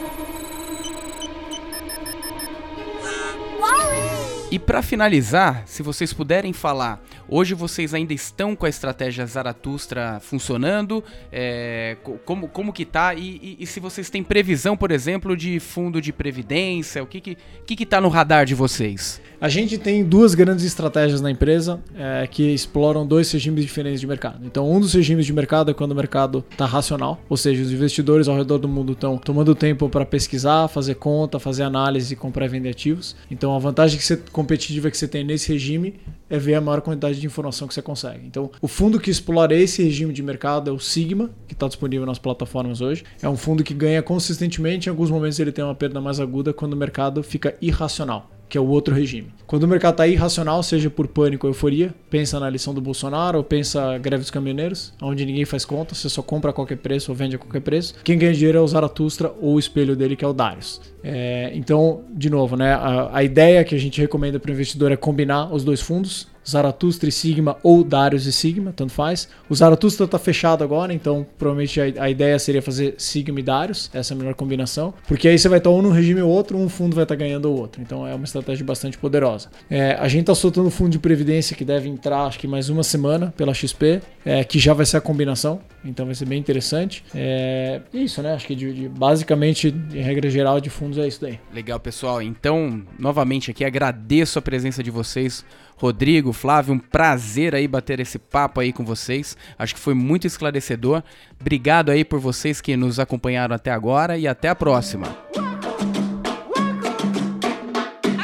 E para finalizar, se vocês puderem falar, hoje vocês ainda estão com a estratégia Zaratustra funcionando? É, como, como que tá? E, e, e, se vocês têm previsão, por exemplo, de fundo de previdência? O que que, que, que tá no radar de vocês? A gente tem duas grandes estratégias na empresa é, que exploram dois regimes diferentes de mercado. Então, um dos regimes de mercado é quando o mercado está racional, ou seja, os investidores ao redor do mundo estão tomando tempo para pesquisar, fazer conta, fazer análise, comprar e vender ativos. Então, a vantagem que você competitiva que você tem nesse regime é ver a maior quantidade de informação que você consegue. Então, o fundo que explora esse regime de mercado é o Sigma, que está disponível nas plataformas hoje. É um fundo que ganha consistentemente, em alguns momentos ele tem uma perda mais aguda quando o mercado fica irracional que é o outro regime. Quando o mercado está irracional, seja por pânico ou euforia, pensa na lição do Bolsonaro ou pensa greve dos caminhoneiros, onde ninguém faz conta, você só compra a qualquer preço ou vende a qualquer preço. Quem ganha dinheiro é o Zaratustra ou o espelho dele, que é o Darius. É, então, de novo, né, a, a ideia que a gente recomenda para o investidor é combinar os dois fundos, Zaratustra e Sigma ou Darius e Sigma, tanto faz. O Zaratustra está fechado agora, então provavelmente a, a, ideia seria fazer Sigma e Darius, essa é a melhor combinação, porque aí você vai estar um no regime ou outro, um fundo vai estar ganhando o outro. Então é uma estratégia bastante poderosa. É, a gente está soltando um fundo de previdência que deve entrar, acho que mais uma semana pela XP, é, que já vai ser a combinação, então vai ser bem interessante. É isso, né? Acho que de, de, basicamente, em regra geral de fundos é isso daí. Legal, pessoal. Então, novamente aqui agradeço a presença de vocês. Rodrigo, Flávio, um prazer aí bater esse papo aí com vocês. Acho que foi muito esclarecedor. Obrigado aí por vocês que nos acompanharam até agora e até a próxima.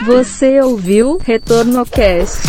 Você ouviu Retorno Cast.